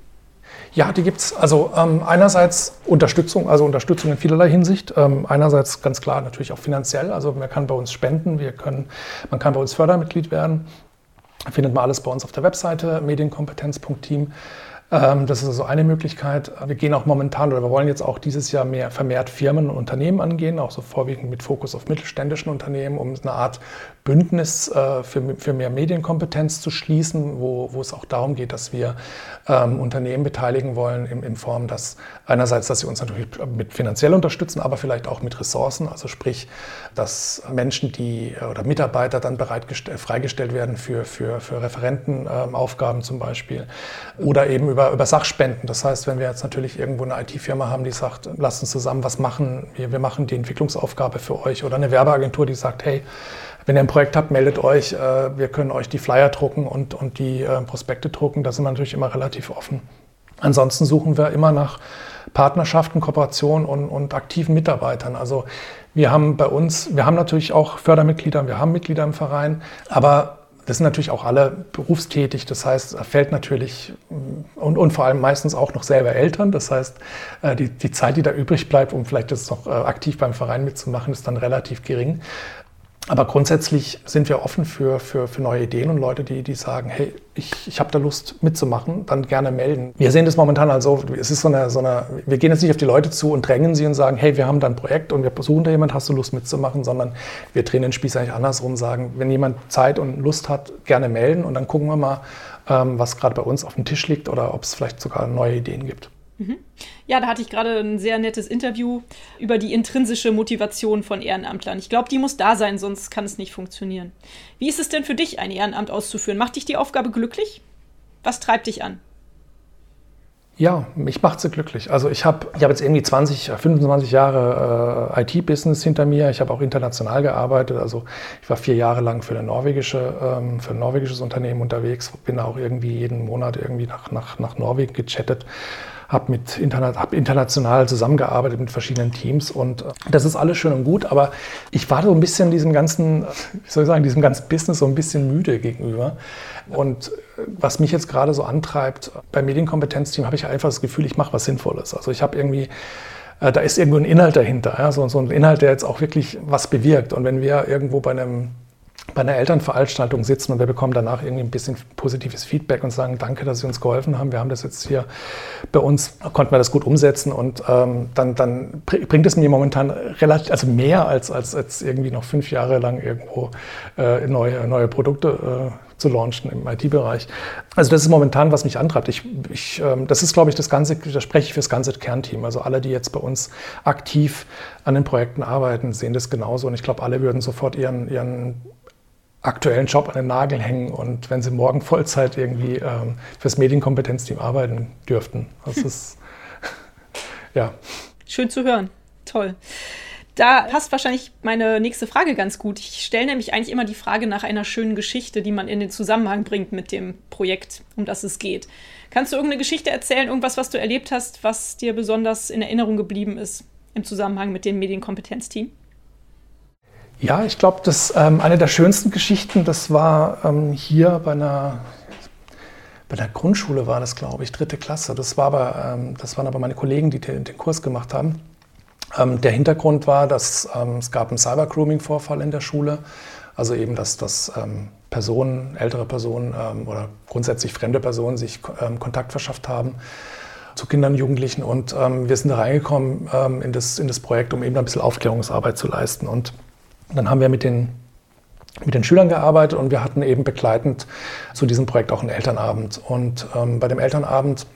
Ja, die gibt es. Also ähm, einerseits Unterstützung, also Unterstützung in vielerlei Hinsicht. Ähm, einerseits ganz klar natürlich auch finanziell. Also man kann bei uns spenden, wir können, man kann bei uns Fördermitglied werden. Findet man alles bei uns auf der Webseite medienkompetenz.team. Ähm, das ist also eine Möglichkeit. Wir gehen auch momentan oder wir wollen jetzt auch dieses Jahr mehr vermehrt Firmen und Unternehmen angehen, auch so vorwiegend mit Fokus auf mittelständischen Unternehmen, um eine Art Bündnis äh, für, für mehr Medienkompetenz zu schließen, wo, wo es auch darum geht, dass wir ähm, Unternehmen beteiligen wollen in, in Form, dass einerseits, dass sie uns natürlich mit finanziell unterstützen, aber vielleicht auch mit Ressourcen, also sprich, dass Menschen, die oder Mitarbeiter dann bereitgestellt, freigestellt werden für, für, für Referentenaufgaben ähm, zum Beispiel. Oder eben über, über Sachspenden. Das heißt, wenn wir jetzt natürlich irgendwo eine IT-Firma haben, die sagt, lasst uns zusammen was machen, wir, wir machen die Entwicklungsaufgabe für euch. Oder eine Werbeagentur, die sagt, hey, wenn ihr ein Projekt habt, meldet euch. Äh, wir können euch die Flyer drucken und, und die äh, Prospekte drucken. Da sind wir natürlich immer relativ offen. Ansonsten suchen wir immer nach Partnerschaften, Kooperationen und, und aktiven Mitarbeitern. Also wir haben bei uns, wir haben natürlich auch Fördermitglieder, wir haben Mitglieder im Verein, aber das sind natürlich auch alle berufstätig. Das heißt, fällt natürlich und, und vor allem meistens auch noch selber Eltern. Das heißt, äh, die, die Zeit, die da übrig bleibt, um vielleicht das noch aktiv beim Verein mitzumachen, ist dann relativ gering. Aber grundsätzlich sind wir offen für, für, für neue Ideen und Leute, die, die sagen, hey, ich, ich habe da Lust mitzumachen, dann gerne melden. Wir sehen das momentan also, es ist so eine, so eine, wir gehen jetzt nicht auf die Leute zu und drängen sie und sagen, hey, wir haben da ein Projekt und wir besuchen da jemand, hast du Lust mitzumachen, sondern wir drehen den Spieß eigentlich andersrum, sagen, wenn jemand Zeit und Lust hat, gerne melden und dann gucken wir mal, ähm, was gerade bei uns auf dem Tisch liegt oder ob es vielleicht sogar neue Ideen gibt. Mhm. Ja, da hatte ich gerade ein sehr nettes Interview über die intrinsische Motivation von Ehrenamtlern. Ich glaube, die muss da sein, sonst kann es nicht funktionieren. Wie ist es denn für dich, ein Ehrenamt auszuführen? Macht dich die Aufgabe glücklich? Was treibt dich an? Ja, mich macht sie glücklich. Also ich habe ich hab jetzt irgendwie 20, 25 Jahre äh, IT-Business hinter mir. Ich habe auch international gearbeitet. Also ich war vier Jahre lang für, eine norwegische, ähm, für ein norwegisches Unternehmen unterwegs. Bin auch irgendwie jeden Monat irgendwie nach, nach, nach Norwegen gechattet habe mit interna hab international zusammengearbeitet mit verschiedenen Teams und äh, das ist alles schön und gut, aber ich war so ein bisschen diesem ganzen, *laughs* wie soll ich sagen, diesem ganzen Business so ein bisschen müde gegenüber. Und äh, was mich jetzt gerade so antreibt, beim Medienkompetenzteam habe ich einfach das Gefühl, ich mache was Sinnvolles. Also ich habe irgendwie äh, da ist irgendwo ein Inhalt dahinter, ja? so, so ein Inhalt, der jetzt auch wirklich was bewirkt. Und wenn wir irgendwo bei einem bei einer Elternveranstaltung sitzen und wir bekommen danach irgendwie ein bisschen positives Feedback und sagen, danke, dass Sie uns geholfen haben. Wir haben das jetzt hier bei uns, konnten wir das gut umsetzen und ähm, dann, dann bringt es mir momentan relativ, also mehr als, als, als irgendwie noch fünf Jahre lang irgendwo äh, neue, neue Produkte äh, zu launchen im IT-Bereich. Also das ist momentan, was mich antreibt. Ich, ich, ähm, das ist, glaube ich, das Ganze, da spreche ich für das ganze Kernteam. Also alle, die jetzt bei uns aktiv an den Projekten arbeiten, sehen das genauso. Und ich glaube, alle würden sofort ihren, ihren aktuellen Job an den Nagel hängen und wenn sie morgen Vollzeit irgendwie ähm, fürs Medienkompetenzteam arbeiten dürften. Das *laughs* ist, ja. Schön zu hören. Toll. Da passt wahrscheinlich meine nächste Frage ganz gut. Ich stelle nämlich eigentlich immer die Frage nach einer schönen Geschichte, die man in den Zusammenhang bringt mit dem Projekt, um das es geht. Kannst du irgendeine Geschichte erzählen, irgendwas, was du erlebt hast, was dir besonders in Erinnerung geblieben ist im Zusammenhang mit dem Medienkompetenzteam? Ja, ich glaube, dass ähm, eine der schönsten Geschichten, das war ähm, hier bei einer, bei der Grundschule war das, glaube ich, dritte Klasse. Das, war aber, ähm, das waren aber meine Kollegen, die den, den Kurs gemacht haben. Ähm, der Hintergrund war, dass ähm, es gab einen Cyber-Grooming-Vorfall in der Schule. Also eben, dass, dass ähm, Personen, ältere Personen oder grundsätzlich fremde Personen sich Kontakt verschafft haben zu Kindern und Jugendlichen. Und wir sind da reingekommen in, das, in das Projekt, um eben ein bisschen Aufklärungsarbeit zu leisten. Und dann haben wir mit den, mit den Schülern gearbeitet und wir hatten eben begleitend zu diesem Projekt auch einen Elternabend. Und ähm, bei dem Elternabend,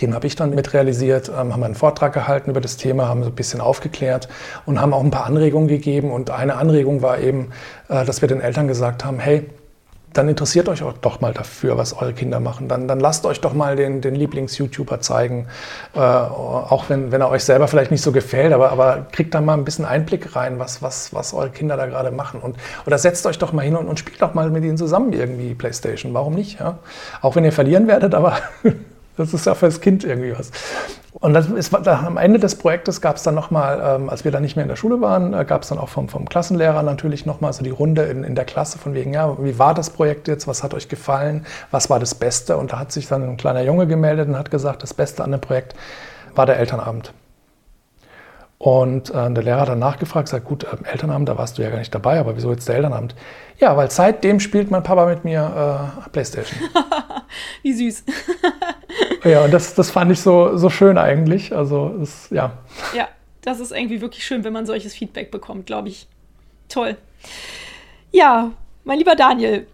den habe ich dann mit realisiert, ähm, haben einen Vortrag gehalten über das Thema, haben so ein bisschen aufgeklärt und haben auch ein paar Anregungen gegeben. Und eine Anregung war eben, äh, dass wir den Eltern gesagt haben, hey, dann interessiert euch auch doch mal dafür, was eure Kinder machen. Dann, dann lasst euch doch mal den, den Lieblings-YouTuber zeigen, äh, auch wenn, wenn er euch selber vielleicht nicht so gefällt, aber, aber kriegt da mal ein bisschen Einblick rein, was, was, was eure Kinder da gerade machen. Und, oder setzt euch doch mal hin und, und spielt doch mal mit ihnen zusammen irgendwie Playstation. Warum nicht? Ja? Auch wenn ihr verlieren werdet, aber *laughs* das ist ja für das Kind irgendwie was. Und das ist, da, am Ende des Projektes gab es dann nochmal, ähm, als wir dann nicht mehr in der Schule waren, äh, gab es dann auch vom, vom Klassenlehrer natürlich nochmal so die Runde in, in der Klasse von wegen, ja, wie war das Projekt jetzt, was hat euch gefallen, was war das Beste? Und da hat sich dann ein kleiner Junge gemeldet und hat gesagt, das Beste an dem Projekt war der Elternabend. Und äh, der Lehrer hat dann nachgefragt, sagt, gut, äh, Elternabend, da warst du ja gar nicht dabei, aber wieso jetzt der Elternabend? Ja, weil seitdem spielt mein Papa mit mir äh, Playstation. *laughs* Wie süß. Ja, und das, das fand ich so, so schön eigentlich. Also, es, ja. Ja, das ist irgendwie wirklich schön, wenn man solches Feedback bekommt, glaube ich. Toll. Ja, mein lieber Daniel,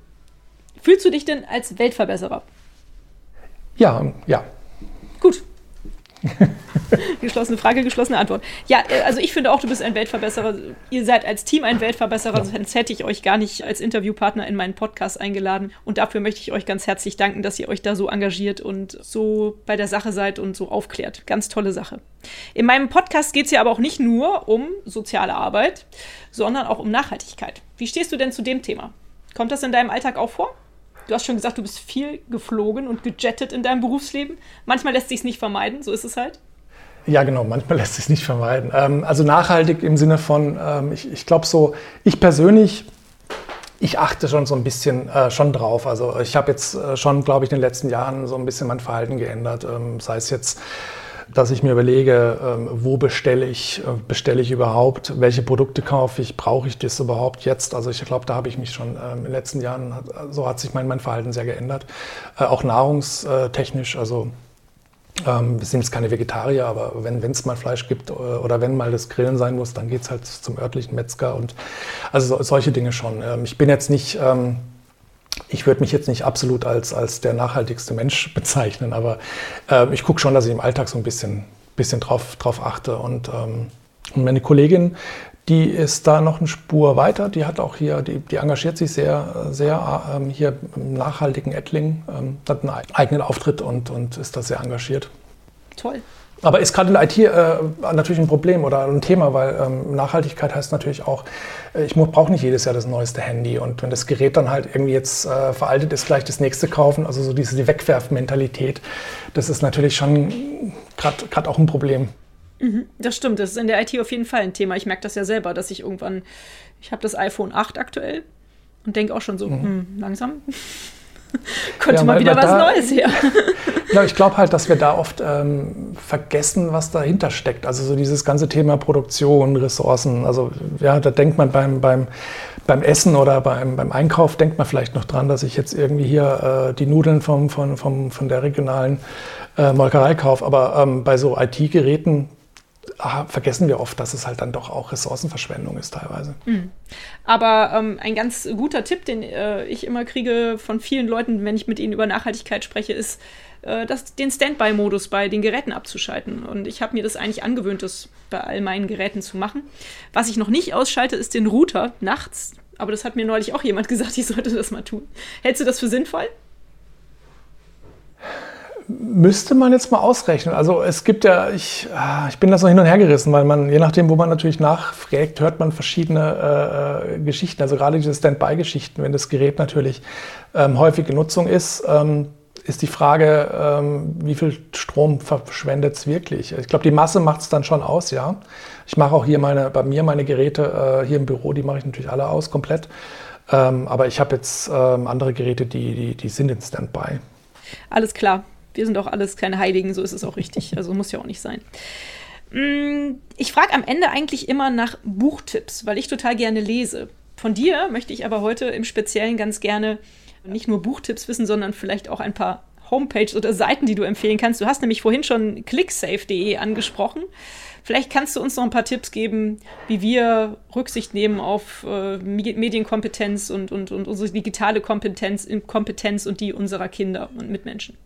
fühlst du dich denn als Weltverbesserer? Ja, ja. Gut, *laughs* geschlossene Frage, geschlossene Antwort. Ja, äh, also ich finde auch, du bist ein Weltverbesserer. Ihr seid als Team ein Weltverbesserer, sonst hätte ich euch gar nicht als Interviewpartner in meinen Podcast eingeladen. Und dafür möchte ich euch ganz herzlich danken, dass ihr euch da so engagiert und so bei der Sache seid und so aufklärt. Ganz tolle Sache. In meinem Podcast geht es ja aber auch nicht nur um soziale Arbeit, sondern auch um Nachhaltigkeit. Wie stehst du denn zu dem Thema? Kommt das in deinem Alltag auch vor? Du hast schon gesagt, du bist viel geflogen und gejettet in deinem Berufsleben. Manchmal lässt sich es nicht vermeiden, so ist es halt. Ja, genau, manchmal *laughs* lässt sich nicht vermeiden. Ähm, also nachhaltig im Sinne von, ähm, ich, ich glaube so, ich persönlich, ich achte schon so ein bisschen äh, schon drauf. Also ich habe jetzt äh, schon, glaube ich, in den letzten Jahren so ein bisschen mein Verhalten geändert. Ähm, sei es jetzt dass ich mir überlege, ähm, wo bestelle ich, äh, bestelle ich überhaupt, welche Produkte kaufe ich, brauche ich das überhaupt jetzt? Also ich glaube, da habe ich mich schon ähm, in den letzten Jahren, so hat sich mein, mein Verhalten sehr geändert. Äh, auch nahrungstechnisch, also ähm, wir sind jetzt keine Vegetarier, aber wenn es mal Fleisch gibt äh, oder wenn mal das Grillen sein muss, dann geht es halt zum örtlichen Metzger und also so, solche Dinge schon. ich bin jetzt nicht ich würde mich jetzt nicht absolut als, als der nachhaltigste Mensch *laughs* bezeichnen, aber äh, ich gucke schon, dass ich im Alltag so ein bisschen, bisschen drauf, drauf achte. Und, ähm, meine Kollegin, Die ist da noch eine Spur weiter. Die hat auch hier, die, die engagiert sich sehr, sehr ähm, hier im nachhaltigen Ettling, ähm, hat einen eigenen Auftritt und, und ist da sehr engagiert. Toll. Aber ist gerade in der IT äh, natürlich ein Problem oder ein Thema, weil ähm, Nachhaltigkeit heißt natürlich auch, äh, ich brauche nicht jedes Jahr das neueste Handy. Und wenn das Gerät dann halt irgendwie jetzt äh, veraltet ist, gleich das nächste kaufen. Also so diese die Wegwerfmentalität, das ist natürlich schon gerade auch ein Problem. Mhm, das stimmt, das ist in der IT auf jeden Fall ein Thema. Ich merke das ja selber, dass ich irgendwann, ich habe das iPhone 8 aktuell und denke auch schon so, mhm. hm, langsam *laughs* Könnte ja, mal wieder was da, Neues her. *laughs* ja, ich glaube halt, dass wir da oft ähm, vergessen, was dahinter steckt. Also so dieses ganze Thema Produktion, Ressourcen. Also ja, da denkt man beim, beim, beim Essen oder beim, beim Einkauf, denkt man vielleicht noch dran, dass ich jetzt irgendwie hier äh, die Nudeln vom, vom, vom, von der regionalen äh, Molkerei kaufe. Aber ähm, bei so IT-Geräten vergessen wir oft, dass es halt dann doch auch Ressourcenverschwendung ist teilweise. Mhm. Aber ähm, ein ganz guter Tipp, den äh, ich immer kriege von vielen Leuten, wenn ich mit ihnen über Nachhaltigkeit spreche, ist, äh, das, den Standby-Modus bei den Geräten abzuschalten. Und ich habe mir das eigentlich angewöhnt, das bei all meinen Geräten zu machen. Was ich noch nicht ausschalte, ist den Router nachts. Aber das hat mir neulich auch jemand *laughs* gesagt, ich sollte das mal tun. Hältst du das für sinnvoll? Müsste man jetzt mal ausrechnen. Also es gibt ja, ich, ah, ich bin das noch hin und her gerissen, weil man, je nachdem, wo man natürlich nachfragt, hört man verschiedene äh, Geschichten. Also gerade diese Standby-Geschichten, wenn das Gerät natürlich ähm, häufig in Nutzung ist, ähm, ist die Frage, ähm, wie viel Strom verschwendet es wirklich? Ich glaube, die Masse macht es dann schon aus, ja. Ich mache auch hier meine, bei mir meine Geräte äh, hier im Büro, die mache ich natürlich alle aus, komplett. Ähm, aber ich habe jetzt ähm, andere Geräte, die, die, die sind in Standby. Alles klar wir sind auch alles keine Heiligen, so ist es auch richtig. Also muss ja auch nicht sein. Mm, ich frage am Ende eigentlich immer nach Buchtipps, weil ich total gerne lese. Von dir möchte ich aber heute im Speziellen ganz gerne nicht nur Buchtipps wissen, sondern vielleicht auch ein paar Homepages oder Seiten, die du empfehlen kannst. Du hast nämlich vorhin schon clicksafe.de angesprochen. Vielleicht kannst du uns noch ein paar Tipps geben, wie wir Rücksicht nehmen auf äh, Medienkompetenz und, und, und unsere digitale Kompetenz, Kompetenz und die unserer Kinder und Mitmenschen.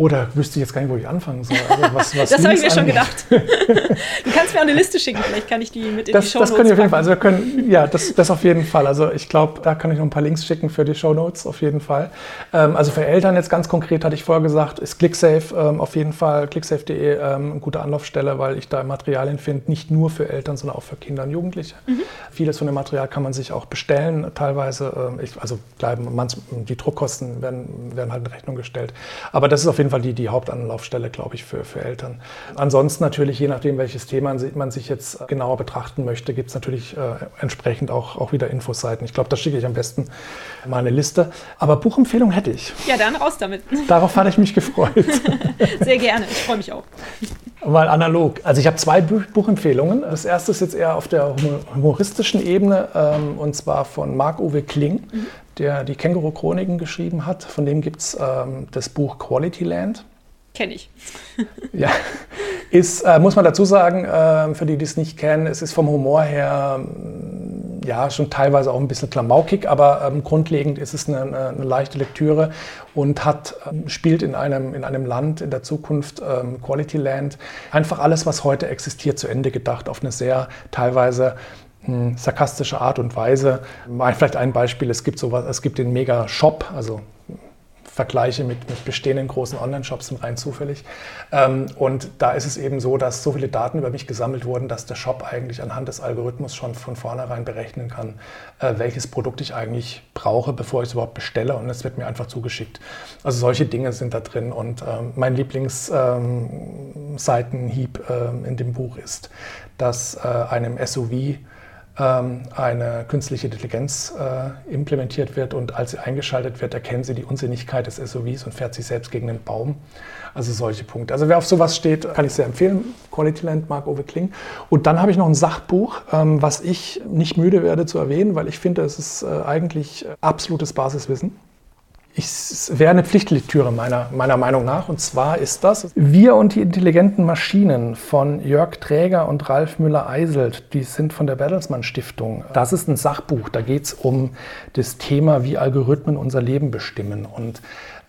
Oder wüsste ich jetzt gar nicht, wo ich anfangen soll. Also was, was *laughs* das habe ich mir schon gedacht. *laughs* du kannst mir auch eine Liste schicken, vielleicht kann ich die mit in das, die Show Notes Das können wir auf jeden Fall. Also wir können, ja, das, das auf jeden Fall. Also ich glaube, da kann ich noch ein paar Links schicken für die Show Notes auf jeden Fall. Ähm, also für Eltern jetzt ganz konkret hatte ich vorher gesagt, ist ClickSafe ähm, auf jeden Fall, clicksafe.de ähm, eine gute Anlaufstelle, weil ich da Materialien finde, nicht nur für Eltern, sondern auch für Kinder und Jugendliche. Mhm. Vieles von dem Material kann man sich auch bestellen, teilweise. Ähm, ich, also bleiben, die Druckkosten werden, werden halt in Rechnung gestellt. Aber das ist auf jeden Fall die, die Hauptanlaufstelle. Anlaufstelle, glaube ich, für, für Eltern. Ansonsten natürlich, je nachdem, welches Thema man sich jetzt genauer betrachten möchte, gibt es natürlich äh, entsprechend auch, auch wieder Infoseiten. Ich glaube, da schicke ich am besten meine Liste. Aber Buchempfehlung hätte ich. Ja, dann raus damit. Darauf hatte ich mich gefreut. *laughs* Sehr gerne, ich freue mich auch. Mal analog. Also ich habe zwei Buchempfehlungen. Das erste ist jetzt eher auf der humoristischen Ebene ähm, und zwar von Marc-Uwe Kling, mhm. der die Känguru-Chroniken geschrieben hat. Von dem gibt es ähm, das Buch Quality Land. Kenne ich. ja, ist, äh, muss man dazu sagen, äh, für die, die es nicht kennen, es ist vom Humor her mm, ja schon teilweise auch ein bisschen klamaukig, aber ähm, grundlegend ist es eine, eine, leichte Lektüre und hat, ähm, spielt in einem, in einem Land in der Zukunft, ähm, Quality Land, einfach alles, was heute existiert, zu Ende gedacht, auf eine sehr teilweise hm, sarkastische Art und Weise. Vielleicht ein Beispiel, es gibt sowas, es gibt den Mega-Shop, also vergleiche mit, mit bestehenden großen Online-Shops rein zufällig. Ähm, und da ist es eben so, dass so viele Daten über mich gesammelt wurden, dass der Shop eigentlich anhand des Algorithmus schon von vornherein berechnen kann, äh, welches Produkt ich eigentlich brauche, bevor ich es überhaupt bestelle. Und es wird mir einfach zugeschickt. Also solche Dinge sind da drin. Und ähm, mein Lieblingsseitenhieb ähm, in dem Buch ist, dass äh, einem SUV eine künstliche Intelligenz äh, implementiert wird und als sie eingeschaltet wird, erkennen sie die Unsinnigkeit des SUVs und fährt sich selbst gegen den Baum. Also solche Punkte. Also wer auf sowas steht, kann ich sehr empfehlen. Quality Land, Marc-Uwe Kling. Und dann habe ich noch ein Sachbuch, ähm, was ich nicht müde werde zu erwähnen, weil ich finde, es ist äh, eigentlich absolutes Basiswissen es wäre eine Pflichtlektüre meiner, meiner Meinung nach. Und zwar ist das Wir und die intelligenten Maschinen von Jörg Träger und Ralf Müller-Eiselt. Die sind von der Bertelsmann Stiftung. Das ist ein Sachbuch. Da geht es um das Thema, wie Algorithmen unser Leben bestimmen. Und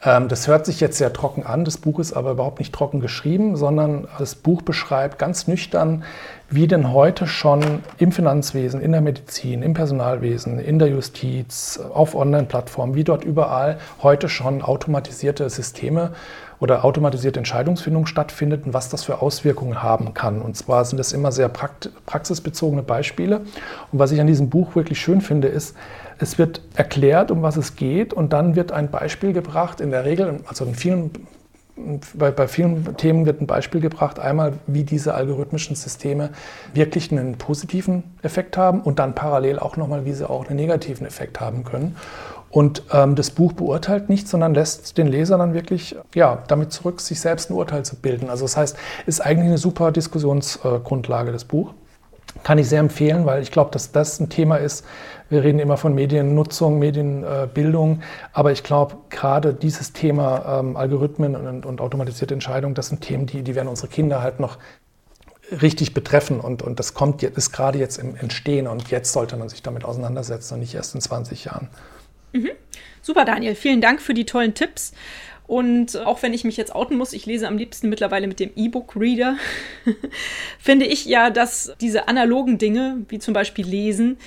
ähm, das hört sich jetzt sehr trocken an. Das Buch ist aber überhaupt nicht trocken geschrieben, sondern das Buch beschreibt ganz nüchtern, wie denn heute schon im Finanzwesen, in der Medizin, im Personalwesen, in der Justiz, auf Online-Plattformen, wie dort überall heute schon automatisierte Systeme oder automatisierte Entscheidungsfindung stattfindet und was das für Auswirkungen haben kann. Und zwar sind das immer sehr praxisbezogene Beispiele. Und was ich an diesem Buch wirklich schön finde, ist, es wird erklärt, um was es geht und dann wird ein Beispiel gebracht, in der Regel, also in vielen bei, bei, vielen Themen wird ein Beispiel gebracht, einmal wie diese algorithmischen Systeme wirklich einen positiven Effekt haben und dann parallel auch nochmal, wie sie auch einen negativen Effekt haben können. Und ähm, das Buch beurteilt nicht, sondern lässt den Leser dann wirklich ja, damit zurück, sich selbst ein Urteil zu bilden. Also das heißt, ist eigentlich eine super Diskussionsgrundlage, äh, das Buch. Kann ich sehr empfehlen, weil ich glaube, dass das ein Thema ist, wir reden immer von Mediennutzung, Medienbildung, aber ich glaube, gerade dieses Thema ähm, Algorithmen und, und, automatisierte Entscheidungen, das sind Themen, die, die werden unsere Kinder halt noch richtig betreffen und, und das kommt, ist gerade jetzt im Entstehen und jetzt sollte man sich damit auseinandersetzen und nicht erst in 20 Jahren. Mhm. Super, Daniel. Vielen Dank für die tollen Tipps. Und auch wenn ich mich jetzt outen muss, ich lese am liebsten mittlerweile mit dem E-Book-Reader, *laughs* finde ich ja, dass diese analogen Dinge, wie zum Beispiel Lesen,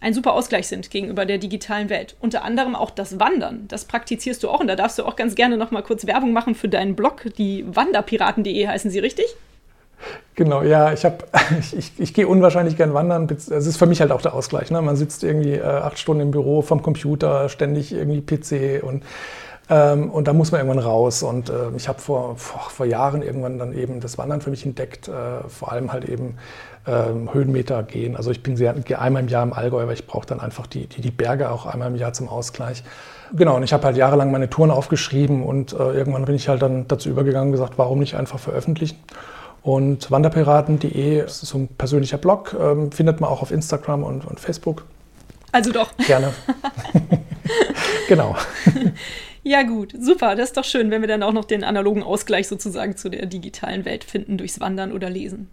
ein super Ausgleich sind gegenüber der digitalen Welt. Unter anderem auch das Wandern. Das praktizierst du auch und da darfst du auch ganz gerne noch mal kurz Werbung machen für deinen Blog. Die Wanderpiraten.de heißen sie richtig? Genau, ja, ich, hab, *laughs* ich, ich, ich gehe unwahrscheinlich gern wandern. Es ist für mich halt auch der Ausgleich. Ne? Man sitzt irgendwie äh, acht Stunden im Büro vom Computer, ständig irgendwie PC und ähm, und da muss man irgendwann raus. Und äh, ich habe vor, vor, vor, Jahren irgendwann dann eben das Wandern für mich entdeckt, äh, vor allem halt eben ähm, Höhenmeter gehen. Also ich bin sehr, einmal im Jahr im Allgäu, weil ich brauche dann einfach die, die, die Berge auch einmal im Jahr zum Ausgleich. Genau, und ich habe halt jahrelang meine Touren aufgeschrieben und äh, irgendwann bin ich halt dann dazu übergegangen und gesagt, warum nicht einfach veröffentlichen. Und wanderpiraten.de ist so ein persönlicher Blog, ähm, findet man auch auf Instagram und, und Facebook. Also doch. Gerne. *laughs* *laughs* genau. *laughs* Ja, gut, super. Das ist doch schön, wenn wir dann auch noch den analogen Ausgleich sozusagen zu der digitalen Welt finden durchs Wandern oder Lesen.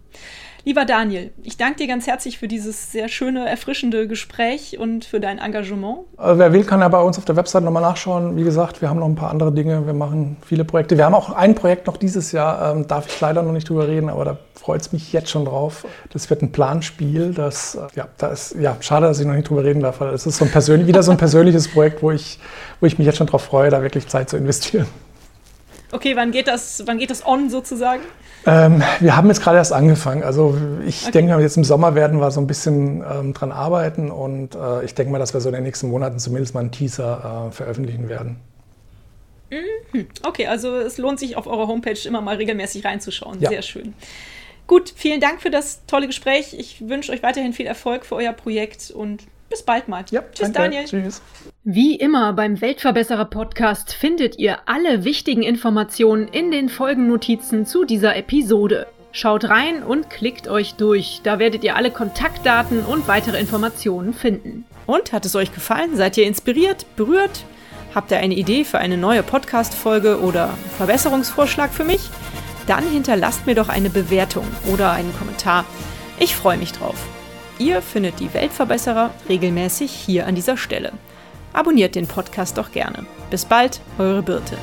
Lieber Daniel, ich danke dir ganz herzlich für dieses sehr schöne, erfrischende Gespräch und für dein Engagement. Also wer will, kann ja bei uns auf der Website nochmal nachschauen. Wie gesagt, wir haben noch ein paar andere Dinge. Wir machen viele Projekte. Wir haben auch ein Projekt noch dieses Jahr, ähm, darf ich leider noch nicht drüber reden, aber da freut es mich jetzt schon drauf. Das wird ein Planspiel. Das, äh, ja, da ist, ja, schade, dass ich noch nicht drüber reden darf, weil es ist so ein wieder so ein persönliches Projekt, wo ich, wo ich mich jetzt schon drauf freue, da wirklich Zeit zu investieren. Okay, wann geht das, wann geht das on sozusagen? Ähm, wir haben jetzt gerade erst angefangen. Also ich okay. denke mal, jetzt im Sommer werden wir so ein bisschen ähm, dran arbeiten und äh, ich denke mal, dass wir so in den nächsten Monaten zumindest mal einen Teaser äh, veröffentlichen werden. Mhm. Okay, also es lohnt sich auf eurer Homepage immer mal regelmäßig reinzuschauen. Ja. Sehr schön. Gut, vielen Dank für das tolle Gespräch. Ich wünsche euch weiterhin viel Erfolg für euer Projekt und bis bald mal. Ja, Tschüss, danke. Daniel. Tschüss. Wie immer beim Weltverbesserer Podcast findet ihr alle wichtigen Informationen in den Folgennotizen zu dieser Episode. Schaut rein und klickt euch durch. Da werdet ihr alle Kontaktdaten und weitere Informationen finden. Und hat es euch gefallen? Seid ihr inspiriert, berührt? Habt ihr eine Idee für eine neue Podcast-Folge oder Verbesserungsvorschlag für mich? Dann hinterlasst mir doch eine Bewertung oder einen Kommentar. Ich freue mich drauf. Ihr findet die Weltverbesserer regelmäßig hier an dieser Stelle. Abonniert den Podcast doch gerne. Bis bald, eure Birte.